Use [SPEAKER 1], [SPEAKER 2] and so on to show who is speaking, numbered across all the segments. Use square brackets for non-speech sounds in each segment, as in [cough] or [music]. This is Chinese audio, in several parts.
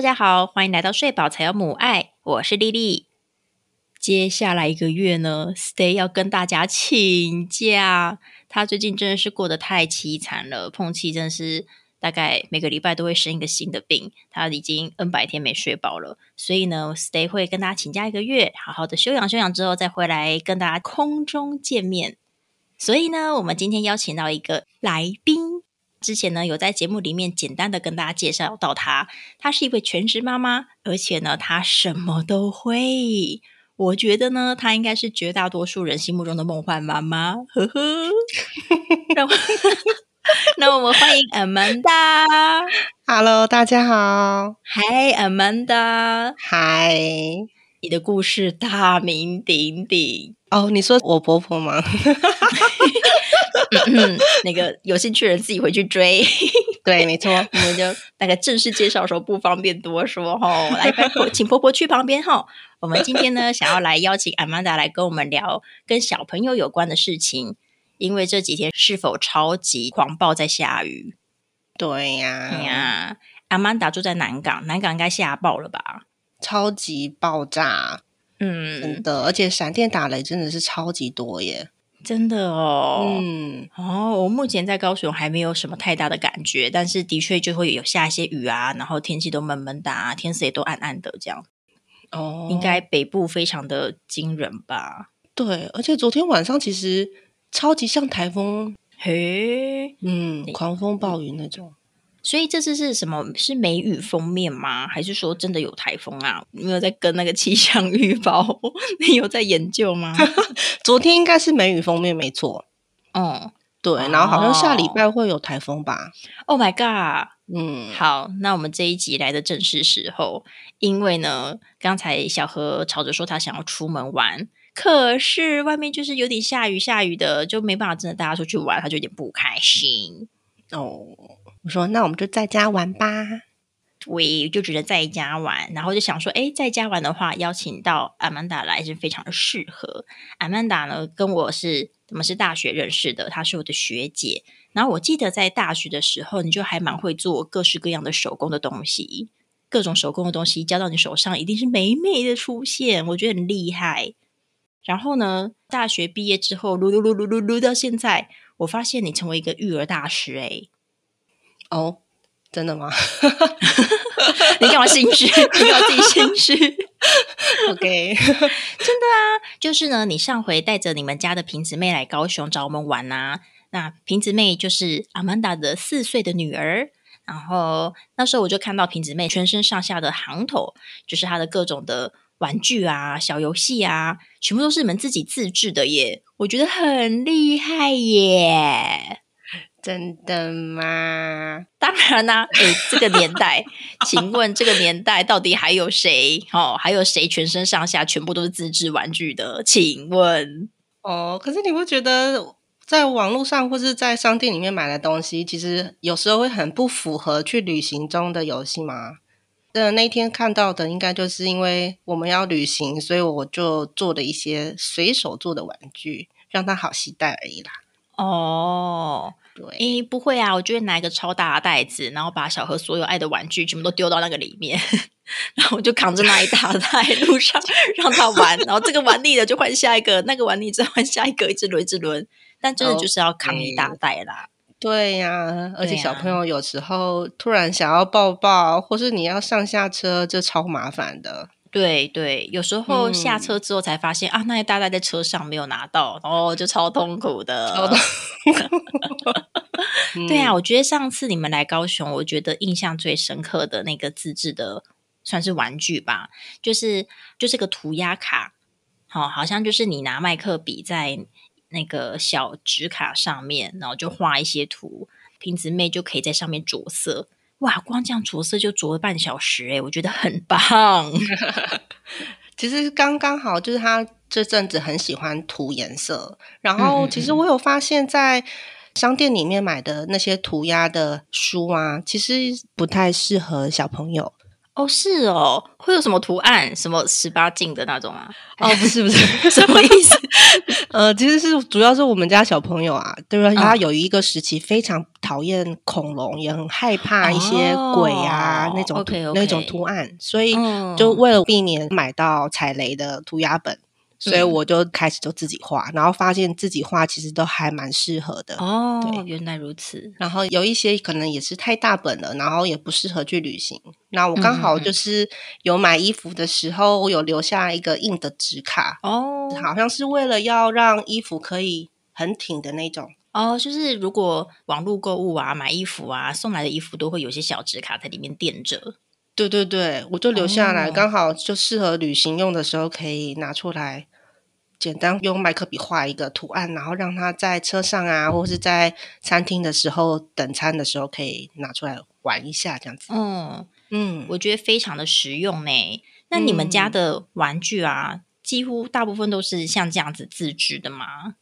[SPEAKER 1] 大家好，欢迎来到睡饱才有母爱，我是丽丽。接下来一个月呢，Stay 要跟大家请假，他最近真的是过得太凄惨了，碰气真的是大概每个礼拜都会生一个新的病，他已经 N 百天没睡饱了，所以呢，Stay 会跟大家请假一个月，好好的休养休养之后再回来跟大家空中见面。所以呢，我们今天邀请到一个来宾。之前呢，有在节目里面简单的跟大家介绍到她，她是一位全职妈妈，而且呢，她什么都会。我觉得呢，她应该是绝大多数人心目中的梦幻妈妈。呵呵，那我 [laughs] 那我们欢迎 Amanda。[laughs]
[SPEAKER 2] Hello，大家好。
[SPEAKER 1] Hi Amanda，
[SPEAKER 2] 嗨。
[SPEAKER 1] 你的故事大名鼎鼎。
[SPEAKER 2] 哦，你说我婆婆吗？[laughs]
[SPEAKER 1] 嗯，那个有兴趣的人自己回去追。[laughs]
[SPEAKER 2] 对，没错。
[SPEAKER 1] 我们就那个正式介绍的时候不方便多说哈，来，请婆婆去旁边哈。我们今天呢，想要来邀请 Amanda 来跟我们聊跟小朋友有关的事情，因为这几天是否超级狂暴在下雨？
[SPEAKER 2] 对呀、
[SPEAKER 1] 哎呀，Amanda 住在南港，南港应该下暴了吧？
[SPEAKER 2] 超级爆炸，
[SPEAKER 1] 嗯
[SPEAKER 2] 真，的，而且闪电打雷真的是超级多耶。
[SPEAKER 1] 真的哦。
[SPEAKER 2] 嗯，
[SPEAKER 1] 哦，我目前在高雄还没有什么太大的感觉，但是的确就会有下一些雨啊，然后天气都闷闷的、啊，天色也都暗暗的，这样
[SPEAKER 2] 哦，
[SPEAKER 1] 应该北部非常的惊人吧？
[SPEAKER 2] 对，而且昨天晚上其实超级像台风，
[SPEAKER 1] 嘿，
[SPEAKER 2] 嗯，狂风暴雨那种。
[SPEAKER 1] 所以这次是什么？是梅雨封面吗？还是说真的有台风啊？你有在跟那个气象预报？你有在研究吗？[laughs]
[SPEAKER 2] 昨天应该是梅雨封面，没错。
[SPEAKER 1] 嗯
[SPEAKER 2] 对，然后好像下礼拜会有台风吧
[SPEAKER 1] ？，Oh my god！
[SPEAKER 2] 嗯，
[SPEAKER 1] 好，那我们这一集来的正是时候，因为呢，刚才小何吵着说他想要出门玩，可是外面就是有点下雨下雨的，就没办法真的带他出去玩，他就有点不开心。
[SPEAKER 2] 哦，我说那我们就在家玩吧。
[SPEAKER 1] 对，就只能在家玩，然后就想说，哎，在家玩的话，邀请到阿曼达来是非常的适合。阿曼达呢，跟我是我们是大学认识的，她是我的学姐。然后我记得在大学的时候，你就还蛮会做各式各样的手工的东西，各种手工的东西交到你手上，一定是美美的出现，我觉得很厉害。然后呢，大学毕业之后，撸撸撸撸撸撸到现在，我发现你成为一个育儿大师、诶
[SPEAKER 2] 哦，真的吗 [laughs]
[SPEAKER 1] 你干嘛心虚？[laughs] 你干嘛自己心虚？？[laughs]
[SPEAKER 2] OK，真的啊
[SPEAKER 1] 就是呢，你上回带着你们家的瓶子妹来高雄找我们玩啊、那瓶子妹就是阿曼达的四岁的女儿。然后那时候我就看到瓶子妹全身上下的行头，就是她的各种的玩具啊、小游戏啊，全部都是你们自己自制的耶，我觉得很厉害耶。
[SPEAKER 2] 真的吗？
[SPEAKER 1] 当然啦、诶，这个年代，[laughs] 请问这个年代到底还有谁？哦，还有谁全身上下全部都是自制玩具的？请问？
[SPEAKER 2] 哦，可是你不觉得在网络上或是在商店里面买的东西，其实有时候会很不符合去旅行中的游戏吗？呃，那天看到的应该就是因为我们要旅行，所以我就做了一些随手做的玩具，让它好携带而已啦。
[SPEAKER 1] 哦，
[SPEAKER 2] 对，
[SPEAKER 1] 诶，不会啊，我就会拿一个超大的袋子，然后把小何所有爱的玩具全部都丢到那个里面，[laughs] 然后我就扛着那一大袋路上 [laughs] 让他玩，然后这个玩腻了就换下一个，那个玩腻再换下一个，一直轮一直轮。但真的就是要扛一大袋啦。
[SPEAKER 2] 对呀、而且小朋友有时候突然想要抱抱，或是你要上下车，这超麻烦的。
[SPEAKER 1] 对对，有时候
[SPEAKER 2] 嗯
[SPEAKER 1] 下车之后才发现、啊，那一大袋在车上没有拿到，然后就超痛苦的。
[SPEAKER 2] 超痛 [laughs] [laughs]
[SPEAKER 1] 对啊，
[SPEAKER 2] 嗯，
[SPEAKER 1] 我觉得上次你们来高雄，我觉得印象最深刻的那个自制的算是玩具吧，就是就是个涂鸦卡，好、好像就是你拿麦克笔在那个小纸卡上面，然后就画一些图，瓶子妹就可以在上面着色。哇，光这样着色就着了半小时诶，我觉得很棒。[laughs]
[SPEAKER 2] 其实刚刚好，就是他这阵子很喜欢涂颜色，然后其实我有发现，在商店里面买的那些涂鸦的书啊，其实不太适合小朋友。
[SPEAKER 1] 哦，是哦，会有什么图案？什么十八禁的那种啊？
[SPEAKER 2] 哦，不是不是，[laughs]
[SPEAKER 1] 什么意思？[laughs]
[SPEAKER 2] 呃，其实是主要是我们家小朋友啊，对吧？他有一个时期非常讨厌恐龙，也很害怕一些鬼啊、
[SPEAKER 1] 哦
[SPEAKER 2] 那种那种图案，所以
[SPEAKER 1] 嗯
[SPEAKER 2] 就为了避免买到踩雷的涂鸦本，所以
[SPEAKER 1] 嗯
[SPEAKER 2] 我就开始就自己画，然后发现自己画其实都还蛮适合的。
[SPEAKER 1] 哦，
[SPEAKER 2] 对
[SPEAKER 1] 原来如此。
[SPEAKER 2] 然后有一些可能也是太大本了，然后也不适合去旅行。那我刚好就是有买衣服的时候，我有留下一个硬的纸卡，
[SPEAKER 1] 哦，
[SPEAKER 2] 好像是为了要让衣服可以很挺的那种。
[SPEAKER 1] 哦，就是如果网络购物啊、买衣服啊，送来的衣服都会有些小纸卡在里面垫着。
[SPEAKER 2] 对对对，我就留下来，
[SPEAKER 1] 哦
[SPEAKER 2] 刚好就适合旅行用的时候可以拿出来，简单用麦克笔画一个图案，然后让它在车上啊，或是在餐厅的时候等餐的时候可以拿出来玩一下，这样子。
[SPEAKER 1] 嗯，
[SPEAKER 2] 嗯，
[SPEAKER 1] 我觉得非常的实用呢。那你们家的玩具啊，几乎大部分都是像这样子自制的吗？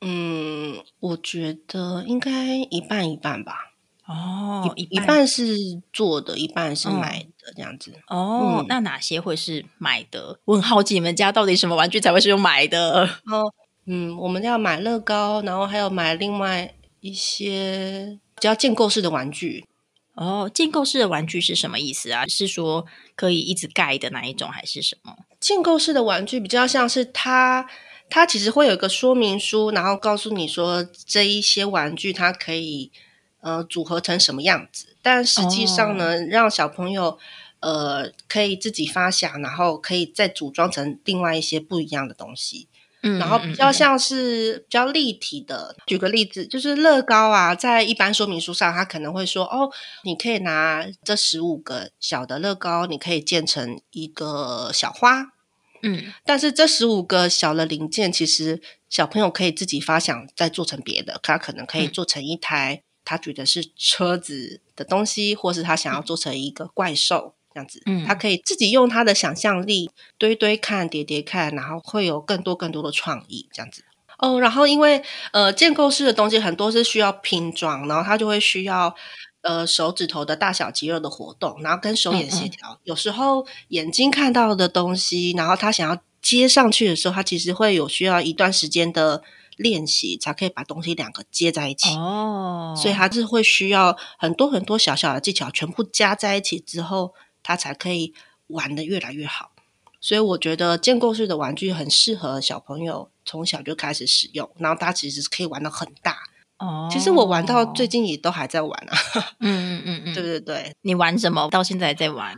[SPEAKER 2] 嗯，我觉得应该一半一半吧，
[SPEAKER 1] 哦，
[SPEAKER 2] 一一半是做的，一半是
[SPEAKER 1] 嗯
[SPEAKER 2] 买的，这样子。
[SPEAKER 1] 哦，
[SPEAKER 2] 嗯
[SPEAKER 1] 那哪些会是买的？我很好奇，你们家到底什么玩具才会是用买的？
[SPEAKER 2] 哦，嗯，我们要买乐高，然后还有买另外一些比较建构式的玩具。
[SPEAKER 1] 哦，建构式的玩具是什么意思啊？是说可以一直盖的那一种，还是什么？
[SPEAKER 2] 建构式的玩具比较像是它，它其实会有一个说明书，然后告诉你说这一些玩具它可以呃组合成什么样子，但实际上呢，让小朋友呃可以自己发想，然后可以再组装成另外一些不一样的东西。
[SPEAKER 1] 嗯
[SPEAKER 2] 然后比较像是比较立体的。举个例子，就是乐高啊，在一般说明书上，它可能会说，哦，你可以拿这十五个小的乐高，你可以建成一个小花。
[SPEAKER 1] 嗯
[SPEAKER 2] 但是这十五个小的零件，其实小朋友可以自己发想，再做成别的。他可能可以
[SPEAKER 1] 嗯
[SPEAKER 2] 做成一台他觉得是车子的东西，或是他想要做成一个怪兽。这样子，
[SPEAKER 1] 嗯
[SPEAKER 2] 他可以自己用他的想象力堆堆看、叠叠看，然后会有更多更多的创意，这样子。哦，然后因为呃建构式的东西很多是需要拼装，然后它就会需要呃手指头的大小肌肉的活动，然后跟手眼协调。有时候眼睛看到的东西，然后他想要接上去的时候，他其实会有需要一段时间的练习，才可以把东西两个接在一起。
[SPEAKER 1] 哦，
[SPEAKER 2] 所以它是会需要很多很多小小的技巧，全部加在一起之后，它才可以玩的越来越好。所以我觉得建构式的玩具很适合小朋友从小就开始使用，然后它其实是可以玩的很大。
[SPEAKER 1] 哦，
[SPEAKER 2] 其实我玩到最近也都还在玩啊，
[SPEAKER 1] 嗯嗯嗯嗯，
[SPEAKER 2] 对对对。
[SPEAKER 1] 你玩什么？到现在还在玩？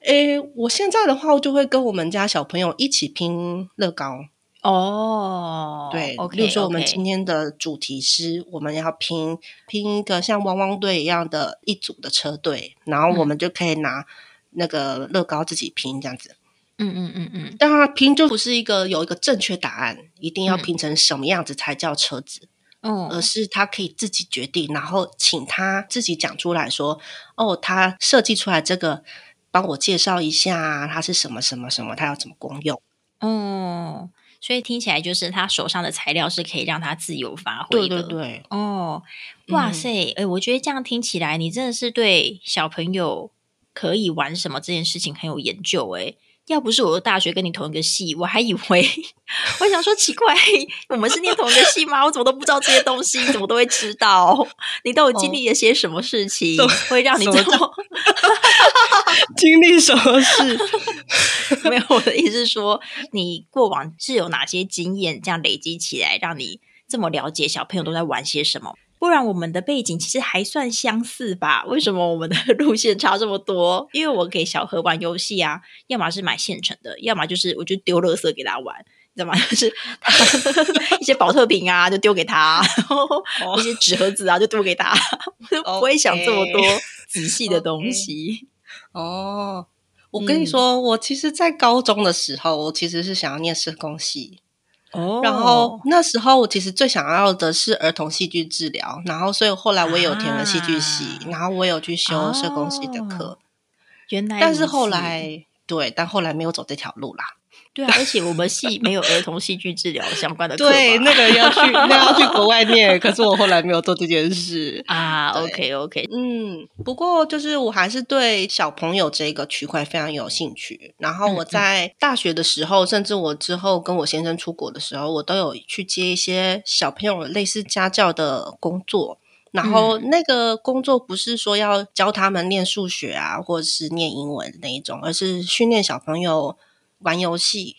[SPEAKER 2] 诶，我现在的话，我就会跟我们家小朋友一起拼乐高。
[SPEAKER 1] 哦，
[SPEAKER 2] 对例如说我们今天的主题是我们要拼拼一个像汪汪队一样的一组的车队，然后我们就可以拿那个乐高自己拼这样子。
[SPEAKER 1] 嗯嗯嗯嗯，
[SPEAKER 2] 但它拼就不是一个有一个正确答案，一定要
[SPEAKER 1] 嗯。
[SPEAKER 2] 拼成什么样子才叫车子，
[SPEAKER 1] 哦，
[SPEAKER 2] 而是他可以自己决定，然后请他自己讲出来说：“哦，他设计出来这个，帮我介绍一下，它是什么什么什么，它要怎么功用。”
[SPEAKER 1] 哦，所以听起来就是他手上的材料是可以让他自由发挥的。
[SPEAKER 2] 对对，
[SPEAKER 1] 哦，哇
[SPEAKER 2] 嗯
[SPEAKER 1] 塞，哎、我觉得这样听起来，你真的是对小朋友可以玩什么这件事情很有研究。哎，要不是我的大学跟你同一个系，我还以为我想说奇怪，我们是念同一个系吗？我怎么都不知道这些东西，你怎么都会知道？你都有经历了些什么事情，会让你这
[SPEAKER 2] 么？经历什么事？[laughs]
[SPEAKER 1] 没有，我的意思是说，你过往是有哪些经验这样累积起来，让你这么了解小朋友都在玩些什么？不然我们的背景其实还算相似吧？[laughs] 为什么我们的路线差这么多？因为我给小何玩游戏啊，要么是买现成的，要么就是我就丢垃圾给他玩，你知道吗？就是他 [laughs] 一些保特瓶啊，就丢给他，然后一些纸盒子啊，就丢给他，我 [laughs] 就不会想这么多仔细的东西。
[SPEAKER 2] 哦，我跟你
[SPEAKER 1] 嗯
[SPEAKER 2] 说，我其实，在高中的时候，我其实是想要念社工系，
[SPEAKER 1] 哦
[SPEAKER 2] 然后那时候我其实最想要的是儿童戏剧治疗，然后所以后来我也有填了戏剧系，
[SPEAKER 1] 啊。
[SPEAKER 2] 然后我有去修社工系的课，
[SPEAKER 1] 原来
[SPEAKER 2] 但是后来对，但后来没有走这条路啦。
[SPEAKER 1] 对啊，而且我们系没有儿童戏剧治疗相关的课
[SPEAKER 2] 对，那个要去，那要去国外念，可是我后来没有做这件事。
[SPEAKER 1] 啊，OK OK，
[SPEAKER 2] 嗯，不过就是我还是对小朋友这个区块非常有兴趣。然后
[SPEAKER 1] 嗯
[SPEAKER 2] 我在大学的时候，甚至我之后跟我先生出国的时候，我都有去接一些小朋友类似家教的工作。然后那个工作不是说要教他们念数学啊，或者是念英文那一种，而是训练小朋友玩游戏，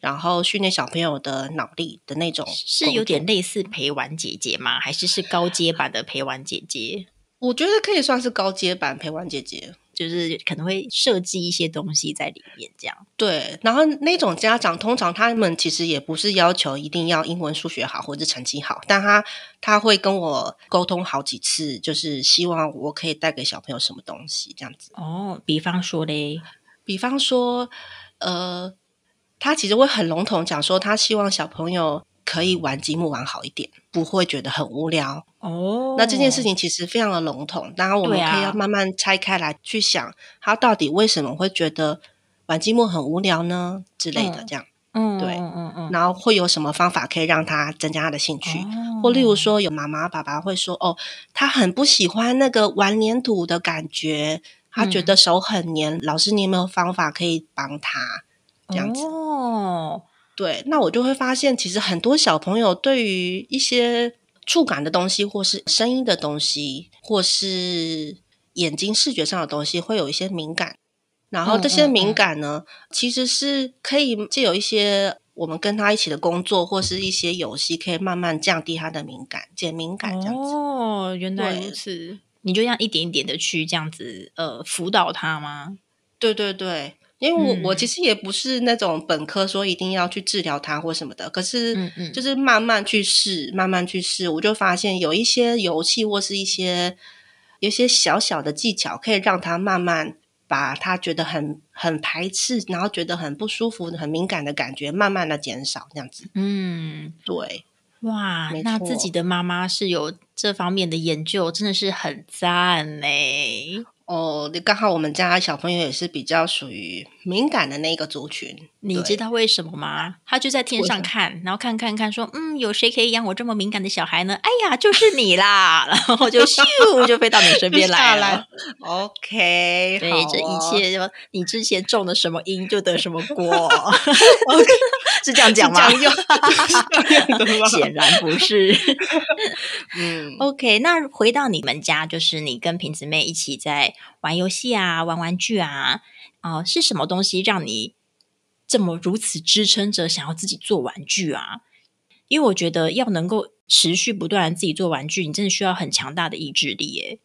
[SPEAKER 2] 然后训练小朋友的脑力的那种。
[SPEAKER 1] 是有点类似陪玩姐姐吗？还是是高阶版的陪玩姐姐？[laughs]
[SPEAKER 2] 我觉得可以算是高阶版陪玩姐姐。
[SPEAKER 1] 就是可能会设计一些东西在里面，这样
[SPEAKER 2] 对。然后那种家长通常他们其实也不是要求一定要英文、数学好或者成绩好，但他他会跟我沟通好几次，就是希望我可以带给小朋友什么东西这样子。
[SPEAKER 1] 哦，比方说嘞，
[SPEAKER 2] 比方说，呃，他其实会很笼统讲说，他希望小朋友。可以玩积木玩好一点，不会觉得很无聊
[SPEAKER 1] 哦。
[SPEAKER 2] 那这件事情其实非常的笼统，当然我们可以要慢慢拆开来去想，他到底为什么会觉得玩积木很无聊呢？之类的这样，
[SPEAKER 1] 嗯，
[SPEAKER 2] 对，
[SPEAKER 1] 嗯嗯，
[SPEAKER 2] 然后会有什么方法可以让他增加他的兴趣？或例如说，有妈妈爸爸会说，哦，他很不喜欢那个玩粘土的感觉，他觉得手很黏。老师，你有没有方法可以帮他这样子？
[SPEAKER 1] 哦。
[SPEAKER 2] 对，那我就会发现，其实很多小朋友对于一些触感的东西，或是声音的东西，或是眼睛视觉上的东西，会有一些敏感。然后这些敏感呢，其实是可以借有一些我们跟他一起的工作，或是一些游戏，可以慢慢降低他的敏感，减敏感这样子。
[SPEAKER 1] 哦，原来如此。你就这样一点一点的去这样子呃辅导他吗？
[SPEAKER 2] 对对对。因为我我其实也不是那种本科说一定要去治疗他或什么的，可是就是慢慢去试，慢慢去试，我就发现有一些游戏或是一些有一些小小的技巧，可以让他慢慢把他觉得很很排斥，然后觉得很不舒服、很敏感的感觉，慢慢的减少这样子。
[SPEAKER 1] 嗯，
[SPEAKER 2] 对，
[SPEAKER 1] 哇，那自己的妈妈是有这方面的研究，真的是很赞嘞。
[SPEAKER 2] 哦，刚好我们家小朋友也是比较属于敏感的那个族群，
[SPEAKER 1] 你知道为什么吗？他就在天上看，然后看看看，说：“嗯，有谁可以养我这么敏感的小孩呢？”哎呀，就是你啦！[laughs] 然后就咻就飞到你身边来了。
[SPEAKER 2] OK，
[SPEAKER 1] 对，这一切就你之前种的什么因就得什么果 [laughs] [laughs] 是这样讲吗？显然不是。嗯，OK，那回到你们家，就是你跟瓶子妹一起在。玩游戏啊，玩玩具啊，啊，是什么东西让你这么如此支撑着想要自己做玩具啊？因为我觉得要能够持续不断自己做玩具，你真的需要很强大的意志力耶。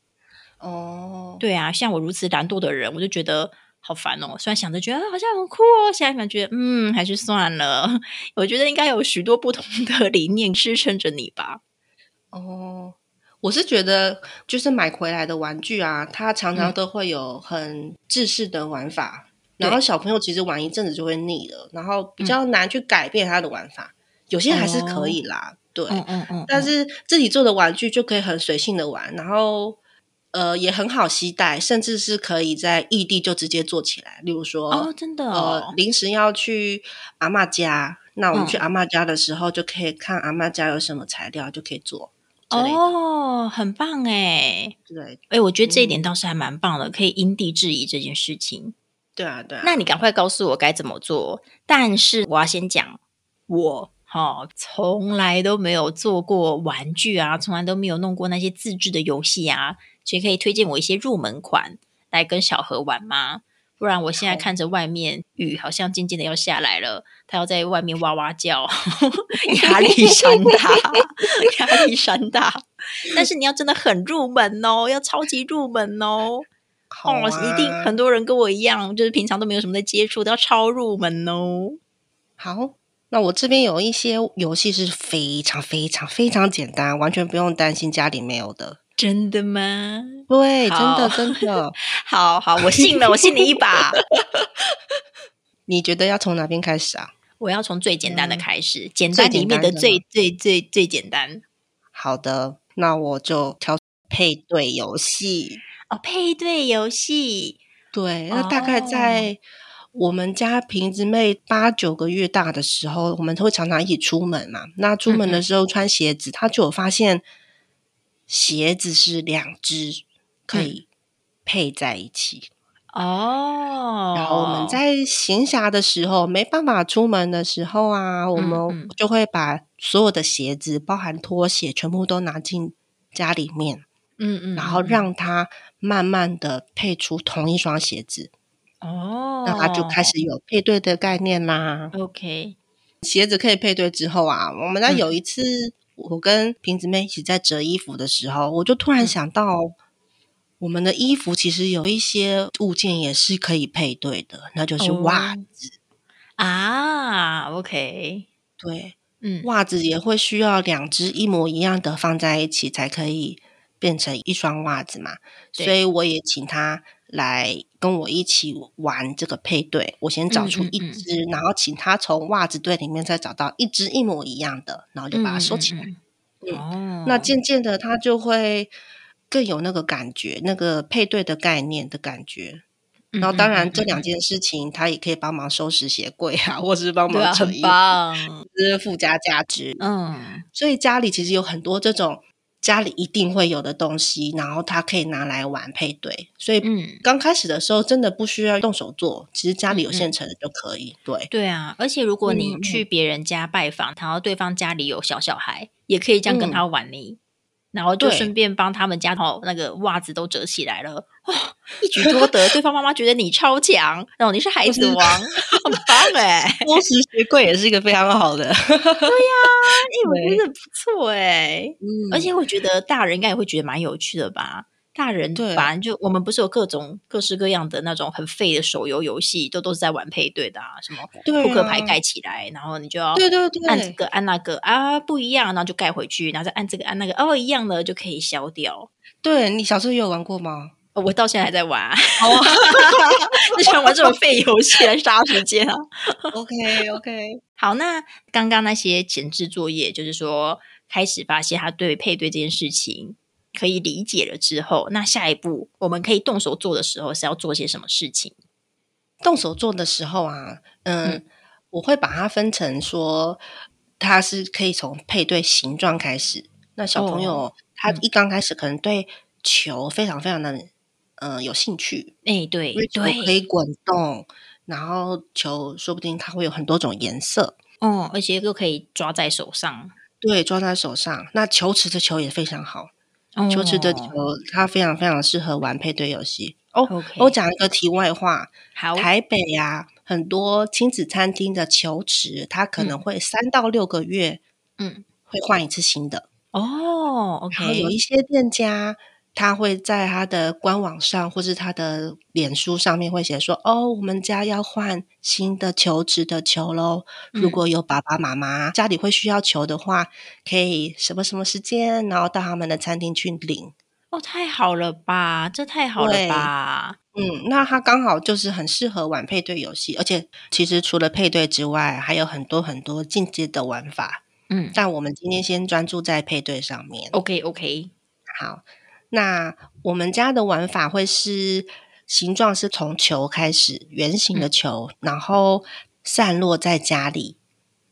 [SPEAKER 2] 哦，
[SPEAKER 1] 对啊，像我如此懒惰的人，我就觉得好烦哦。虽然想着觉得好像很酷哦，现在感觉嗯，还是算了。[laughs] 我觉得应该有许多不同的 [laughs] 理念支撑着你吧。
[SPEAKER 2] 哦。我是觉得，就是买回来的玩具啊，它常常都会有很制式的玩法，然后小朋友其实玩一阵子就会腻了，然后比较难去改变他的玩法。有些还是可以啦，对，
[SPEAKER 1] 嗯嗯嗯。
[SPEAKER 2] 但是自己做的玩具就可以很随性的玩，然后呃也很好携带，甚至是可以在异地就直接做起来。例如说，
[SPEAKER 1] 哦，真的，呃，
[SPEAKER 2] 临时要去阿妈家，那我们去阿妈家的时候，就可以看阿妈家有什么材料，就可以做。
[SPEAKER 1] 哦，很棒哎！
[SPEAKER 2] 对，
[SPEAKER 1] 哎，我觉得这一点倒是还蛮棒的，可以因地制宜这件事情。
[SPEAKER 2] 对啊，对啊。
[SPEAKER 1] 那你赶快告诉我该怎么做。但是我要先讲，我哈从来都没有做过玩具啊，从来都没有弄过那些自制的游戏啊，所以可以推荐我一些入门款来跟小何玩吗？不然我现在看着外面雨好像渐渐的要下来了，他要在外面哇哇叫，压力山大，[laughs] 压力山大。但是你要真的很入门哦，要超级入门哦，[laughs]
[SPEAKER 2] 哦，
[SPEAKER 1] 一定很多人跟我一样，就是平常都没有什么在接触，都要超入门哦。
[SPEAKER 2] 好，那我这边有一些游戏是非常非常非常简单，完全不用担心家里没有的。
[SPEAKER 1] 真的吗？
[SPEAKER 2] 对，真的真的，[laughs]
[SPEAKER 1] 好好，我信了，我信你一把。[laughs]
[SPEAKER 2] 你觉得要从哪边开始啊？
[SPEAKER 1] 我要从最简单的开始，简单里面的最最最最简单。
[SPEAKER 2] 好的，那我就挑配对游戏
[SPEAKER 1] 哦，配对游戏。
[SPEAKER 2] 对，那大概在我们家瓶子妹八九个月大的时候，我们都会常常一起出门嘛。那出门的时候穿鞋子，他就有发现。鞋子是两只可以配在一起。
[SPEAKER 1] 哦，
[SPEAKER 2] 然后我们在闲暇的时候没办法出门的时候啊，我们就会把所有的鞋子，包含拖鞋，全部都拿进家里面，
[SPEAKER 1] 嗯嗯，
[SPEAKER 2] 然后
[SPEAKER 1] 嗯。
[SPEAKER 2] 让它慢慢的配出同一双鞋子，
[SPEAKER 1] 哦，
[SPEAKER 2] 那它就开始有配对的概念啦。
[SPEAKER 1] OK，
[SPEAKER 2] 鞋子可以配对之后啊，我们家
[SPEAKER 1] 嗯。
[SPEAKER 2] 有一次，我跟瓶子妹一起在折衣服的时候，我就突然
[SPEAKER 1] 嗯。
[SPEAKER 2] 想到，我们的衣服其实有一些物件也是可以配对的，那就是袜
[SPEAKER 1] 哦
[SPEAKER 2] 子。
[SPEAKER 1] 啊，OK，
[SPEAKER 2] 对，
[SPEAKER 1] 嗯，
[SPEAKER 2] 袜子也会需要两只一模一样的放在一起才可以变成一双袜子嘛，所以我也请他来跟我一起玩这个配对。我先找出一
[SPEAKER 1] 嗯嗯嗯
[SPEAKER 2] 只，然后请他从袜子队里面再找到一只一模一样的，然后就把它收起来。
[SPEAKER 1] 嗯。
[SPEAKER 2] 那渐渐的，他就会更有那个感觉，那个配对的概念的感觉。
[SPEAKER 1] 嗯，
[SPEAKER 2] 然后，当然
[SPEAKER 1] 嗯
[SPEAKER 2] 这两件事情，他也可以帮忙收拾鞋柜啊，或者是帮忙整衣服，
[SPEAKER 1] 棒，
[SPEAKER 2] 这是附加价值。
[SPEAKER 1] 嗯
[SPEAKER 2] 所以家里其实有很多这种家里一定会有的东西，然后他可以拿来玩配对。所以
[SPEAKER 1] 嗯，
[SPEAKER 2] 刚开始的时候，真的不需要动手做，其实家里有现成的就可以。对，
[SPEAKER 1] 对啊，而且如果你去别人家拜访，然后对方家里有小小孩，也可以这样跟他玩呢。然后就顺便帮他们家哦，那个袜子都折起来了，哇、一举多 [laughs] 得。对方妈妈觉得你超强，然后你是孩子王，[laughs] 很棒哎！
[SPEAKER 2] 多时鞋柜也是一个非常好的。[laughs]
[SPEAKER 1] 对呀哎，我觉得不错哎。
[SPEAKER 2] 嗯
[SPEAKER 1] 而且我觉得大人应该也会觉得蛮有趣的吧。大人
[SPEAKER 2] 对
[SPEAKER 1] 反正就我们不是有各种各式各样的那种很废的手游游戏，都都是在玩配对的啊，什么扑克牌
[SPEAKER 2] 啊
[SPEAKER 1] 盖起来，然后你就要
[SPEAKER 2] 对对对，
[SPEAKER 1] 按这个按那个啊不一样，然后就盖回去，然后再按这个按那个哦一样的就可以消掉。
[SPEAKER 2] 对你小时候也有玩过吗？
[SPEAKER 1] 哦我到现在还在玩、啊，
[SPEAKER 2] 哦
[SPEAKER 1] 就想玩这种废游戏来杀时间啊。
[SPEAKER 2] ，OK OK，[laughs]
[SPEAKER 1] 好，那刚刚那些前置作业，就是说开始发现他对配对这件事情可以理解了之后，那下一步我们可以动手做的时候是要做些什么事情？
[SPEAKER 2] 动手做的时候啊，嗯，
[SPEAKER 1] 嗯。
[SPEAKER 2] 我会把它分成说，它是可以从配对形状开始。那小朋友、他一刚开始可能对球非常非常的嗯、呃有兴趣，
[SPEAKER 1] 哎、对。
[SPEAKER 2] 因为球可，以滚动，然后球说不定它会有很多种颜色，
[SPEAKER 1] 哦，而且又可以抓在手上，
[SPEAKER 2] 对，抓在手上。那球池的球也非常好，
[SPEAKER 1] 哦、
[SPEAKER 2] 球池的球它非常非常适合玩配对游戏。哦我讲一个题外话，
[SPEAKER 1] 好，
[SPEAKER 2] 台北呀、很多亲子餐厅的球池，它可能会三到六个月
[SPEAKER 1] 嗯，
[SPEAKER 2] 会换一次新的。
[SPEAKER 1] 哦
[SPEAKER 2] ，OK，有一些店家，他会在他的官网上或是他的脸书上面会写说：“哦，我们家要换新的球池的球喽。如
[SPEAKER 1] 嗯
[SPEAKER 2] 果有爸爸妈妈家里会需要球的话，可以什么什么时间，然后到他们的餐厅去领。”
[SPEAKER 1] 哦，太好了吧，这太好了吧，
[SPEAKER 2] 嗯，那他刚好就是很适合玩配对游戏，而且其实除了配对之外，还有很多很多进阶的玩法。
[SPEAKER 1] 嗯
[SPEAKER 2] 但我们今天先专注在配对上面。
[SPEAKER 1] ，OK OK，
[SPEAKER 2] 好，那我们家的玩法会是形状是从球开始，圆形的球，然后散落在家里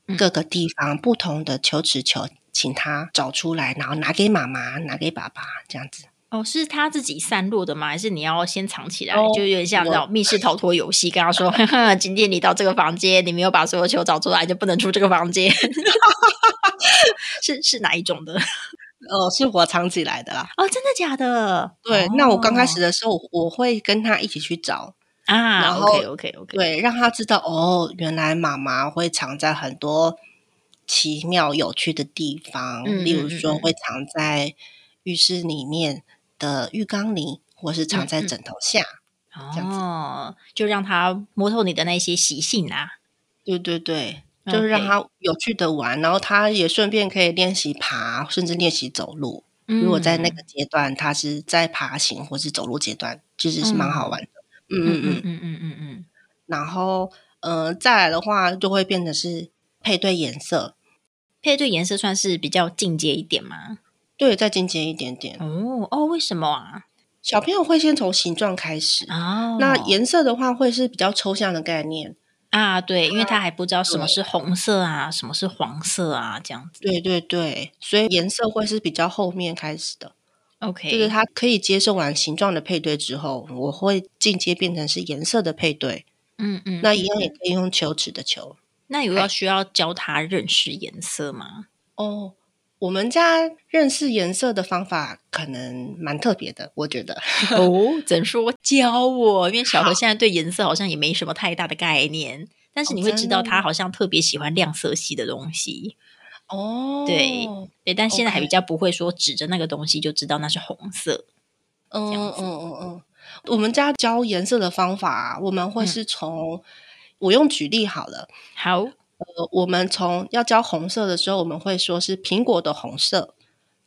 [SPEAKER 1] 嗯
[SPEAKER 2] 各个地方不同的球池球，请他找出来，然后拿给妈妈，拿给爸爸，这样子。
[SPEAKER 1] 哦，是他自己散落的吗？还是你要先藏起来？
[SPEAKER 2] 哦
[SPEAKER 1] 就有点像那种密室逃脱游戏，跟他说：“呵呵，今天你到这个房间，你没有把所有球找出来，就不能出这个房间。[laughs] 是”是哪一种的？
[SPEAKER 2] 哦，是我藏起来的啦。
[SPEAKER 1] 哦，真的假的？
[SPEAKER 2] 对，
[SPEAKER 1] 哦
[SPEAKER 2] 那我刚开始的时候，我会跟他一起去找，
[SPEAKER 1] 啊
[SPEAKER 2] 然后
[SPEAKER 1] ，OK OK OK，
[SPEAKER 2] 对，让他知道哦，原来妈妈会藏在很多奇妙有趣的地方，
[SPEAKER 1] 嗯
[SPEAKER 2] 例如说会藏在浴室里面的浴缸里，或是藏在枕头下。这样子
[SPEAKER 1] 哦，就让他摸透你的那些习性啊。
[SPEAKER 2] 对对对，就是让他有趣的玩然后他也顺便可以练习爬甚至练习走路。如果在那个阶段他是在爬行或是走路阶段其实是蛮好玩的。嗯
[SPEAKER 1] 嗯
[SPEAKER 2] 嗯。嗯
[SPEAKER 1] 嗯嗯嗯。
[SPEAKER 2] 然后呃再来的话就会变得是配对颜色。
[SPEAKER 1] 配对颜色算是比较进阶一点吗？
[SPEAKER 2] 对再进阶一点点。
[SPEAKER 1] 哦哦为什么啊？
[SPEAKER 2] 小朋友会先从形状开始
[SPEAKER 1] 哦。
[SPEAKER 2] 那颜色的话会是比较抽象的概念
[SPEAKER 1] 啊，对，因为他还不知道什么是红色啊，什么是黄色啊，这样子。
[SPEAKER 2] 对对对，所以颜色会是比较后面开始的
[SPEAKER 1] ，OK，
[SPEAKER 2] 就是他可以接受完形状的配对之后，我会进阶变成是颜色的配对。
[SPEAKER 1] 嗯嗯，
[SPEAKER 2] 那一样也可以用球尺的球
[SPEAKER 1] 那有要需要教他认识颜色吗？
[SPEAKER 2] 哦。我们家认识颜色的方法可能蛮特别的，我觉得。[laughs]
[SPEAKER 1] 哦，怎说教我？因为小何
[SPEAKER 2] 好
[SPEAKER 1] 现在对颜色好像也没什么太大的概念，但是你会知道他好像特别喜欢亮色系的东西。
[SPEAKER 2] 哦
[SPEAKER 1] 对对，但现在还比较不会说指着那个东西就知道那是红色。
[SPEAKER 2] 嗯嗯嗯嗯，我们家教颜色的方法，我们会
[SPEAKER 1] 嗯
[SPEAKER 2] 是从、我用举例好了。
[SPEAKER 1] 好，
[SPEAKER 2] 呃，我们从要教红色的时候，我们会说是苹果的红色、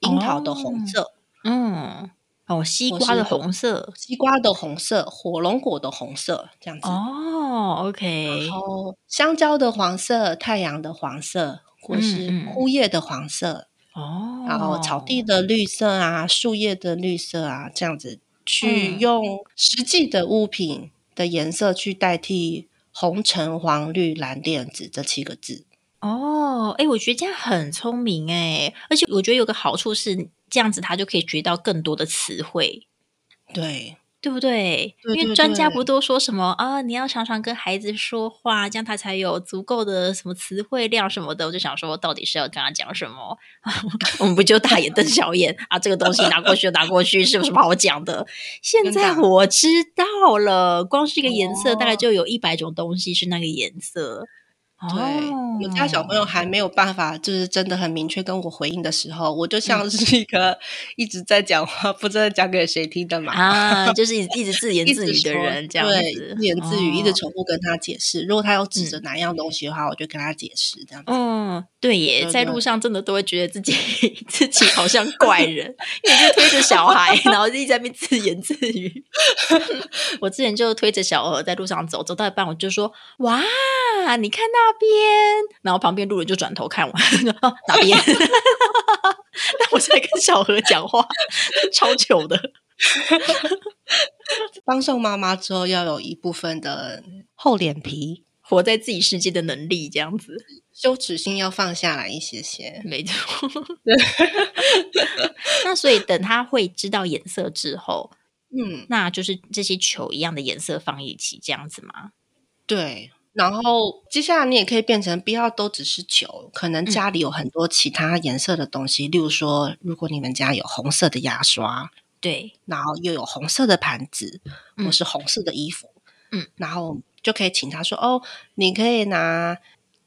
[SPEAKER 2] 樱桃的红色、
[SPEAKER 1] 嗯，哦，西瓜的
[SPEAKER 2] 是
[SPEAKER 1] 红色。
[SPEAKER 2] 西瓜的红色、火龙果的红色这样子。
[SPEAKER 1] 哦，OK，
[SPEAKER 2] 然后香蕉的黄色、太阳的黄色，或是枯叶的黄色，
[SPEAKER 1] 哦，
[SPEAKER 2] 然后草地的绿色啊、树叶的绿色啊，这样子去
[SPEAKER 1] 嗯
[SPEAKER 2] 用实际的物品的颜色去代替红、橙、黄、绿、蓝、靛、紫这七个字。
[SPEAKER 1] 哦，哎，我觉得这样很聪明哎，而且我觉得有个好处是，这样子他就可以学到更多的词汇。
[SPEAKER 2] 对，
[SPEAKER 1] 对不对？因为专家不都说什么啊？你要常常跟孩子说话，这样他才有足够的什么词汇量什么的。我就想说，到底是要跟他讲什么？[laughs] 我们不就大眼瞪小眼啊？这个东西拿过去就拿过去，是有什么好讲的？现在我知道了，光是一个颜色，大概
[SPEAKER 2] 哦
[SPEAKER 1] 就有一百种东西是那个颜色。
[SPEAKER 2] 对，我家小朋友还没有办法，就是真的很明确跟我回应的时候，我就
[SPEAKER 1] 嗯
[SPEAKER 2] 像是一个一直在讲话，不知道讲给谁听的嘛。
[SPEAKER 1] 啊，[laughs] 就是一直一直自言自语的人，这样
[SPEAKER 2] 对，
[SPEAKER 1] 子，
[SPEAKER 2] 自言自语，一直
[SPEAKER 1] 哦
[SPEAKER 2] 重复跟他解释。如果他要指着哪样东西的话，我就跟他解释，这样子。
[SPEAKER 1] 嗯，对耶，
[SPEAKER 2] 对对
[SPEAKER 1] 在路上真的都会觉得自己自己好像怪人，因为就推着小孩，[laughs] 然后一直在那边自言自语。[laughs] 我之前就推着小鹅在路上走，走到一半我就说：“哇，你看那边。”然后旁边路人就转头看我，[laughs] 哪边？[laughs] 但我在跟小何讲话，超糗的。
[SPEAKER 2] 当上妈妈之后，要有一部分的厚脸皮，
[SPEAKER 1] 活在自己世界的能力，这样子
[SPEAKER 2] 羞耻心要放下来一些些。
[SPEAKER 1] 没错。[laughs] 那所以等他会知道颜色之后，
[SPEAKER 2] 嗯，
[SPEAKER 1] 那就是这些球一样的颜色放一起，这样子吗？
[SPEAKER 2] 对。然后接下来你也可以变成不要都只是球，可能家里有很多其他颜色的东西，例如说，如果你们家有红色的牙刷，
[SPEAKER 1] 对，
[SPEAKER 2] 然后又有红色的盘子，
[SPEAKER 1] 嗯
[SPEAKER 2] 或是红色的衣服，
[SPEAKER 1] 嗯，
[SPEAKER 2] 然后就可以请他说：“哦，你可以拿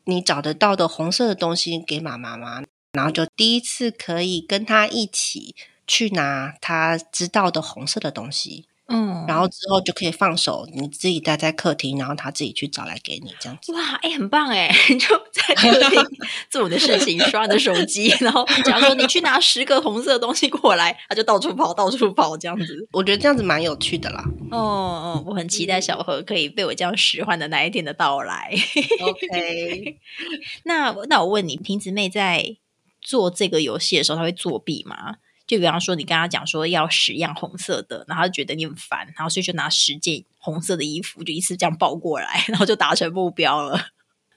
[SPEAKER 2] 你找得到的红色的东西给妈妈吗？”然后就第一次可以跟他一起去拿他知道的红色的东西，
[SPEAKER 1] 嗯
[SPEAKER 2] 然后之后就可以放手，你自己待在客厅，然后他自己去找来给你，这样子。
[SPEAKER 1] 哇，哎、很棒哎！你 [laughs] 就在客厅 [laughs] 做你的事情，刷你的手机，然后假如说你去拿十个红色的东西过来，他就到处跑，到处跑这样子。
[SPEAKER 2] 我觉得这样子蛮有趣的啦。
[SPEAKER 1] 哦哦，我很期待小何可以被我这样使唤的那一天的到来。
[SPEAKER 2] OK，[laughs]
[SPEAKER 1] 那那我问你，瓶子妹在做这个游戏的时候，她会作弊吗？就比方说，你跟他讲说要十样红色的，然后她就觉得你很烦，然后所以就拿十件红色的衣服，就一次这样抱过来，[laughs] 然后就达成目标了。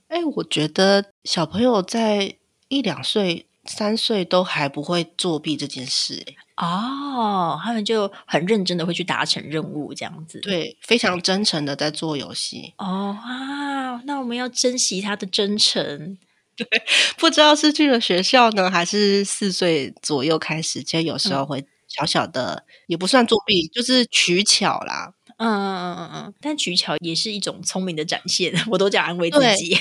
[SPEAKER 2] 哎，我觉得小朋友在一两岁、三岁都还不会作弊这件事、哎
[SPEAKER 1] 哦，他们就很认真的会去达成任务，这样子。，
[SPEAKER 2] 对，非常真诚的在做游戏。
[SPEAKER 1] 哦啊，那我们要珍惜他的真诚。[laughs]
[SPEAKER 2] 不知道是去了学校呢，还是四岁左右开始，其实有时候会小小的，也不算作弊，就是取巧啦。
[SPEAKER 1] 嗯嗯嗯嗯嗯，但取巧也是一种聪明的展现，我都这样安慰自己。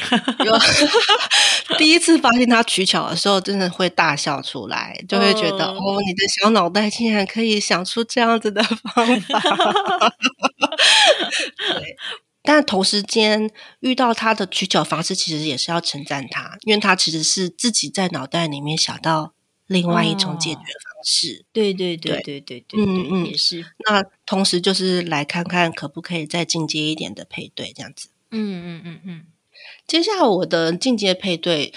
[SPEAKER 1] [laughs]
[SPEAKER 2] 第一次发现他取巧的时候，真的会大笑出来，就会觉得、
[SPEAKER 1] 嗯
[SPEAKER 2] 哦，你的小脑袋竟然可以想出这样子的方法。[laughs] 对，但同时间遇到他的取巧方式，其实也是要称赞他，因为他其实是自己在脑袋里面想到另外一种解决方式。
[SPEAKER 1] 对对对对对对，
[SPEAKER 2] 嗯嗯
[SPEAKER 1] 也是。
[SPEAKER 2] 那同时就是来看看可不可以再进阶一点的配对，这样子。
[SPEAKER 1] 嗯嗯嗯嗯，
[SPEAKER 2] 接下来我的进阶配对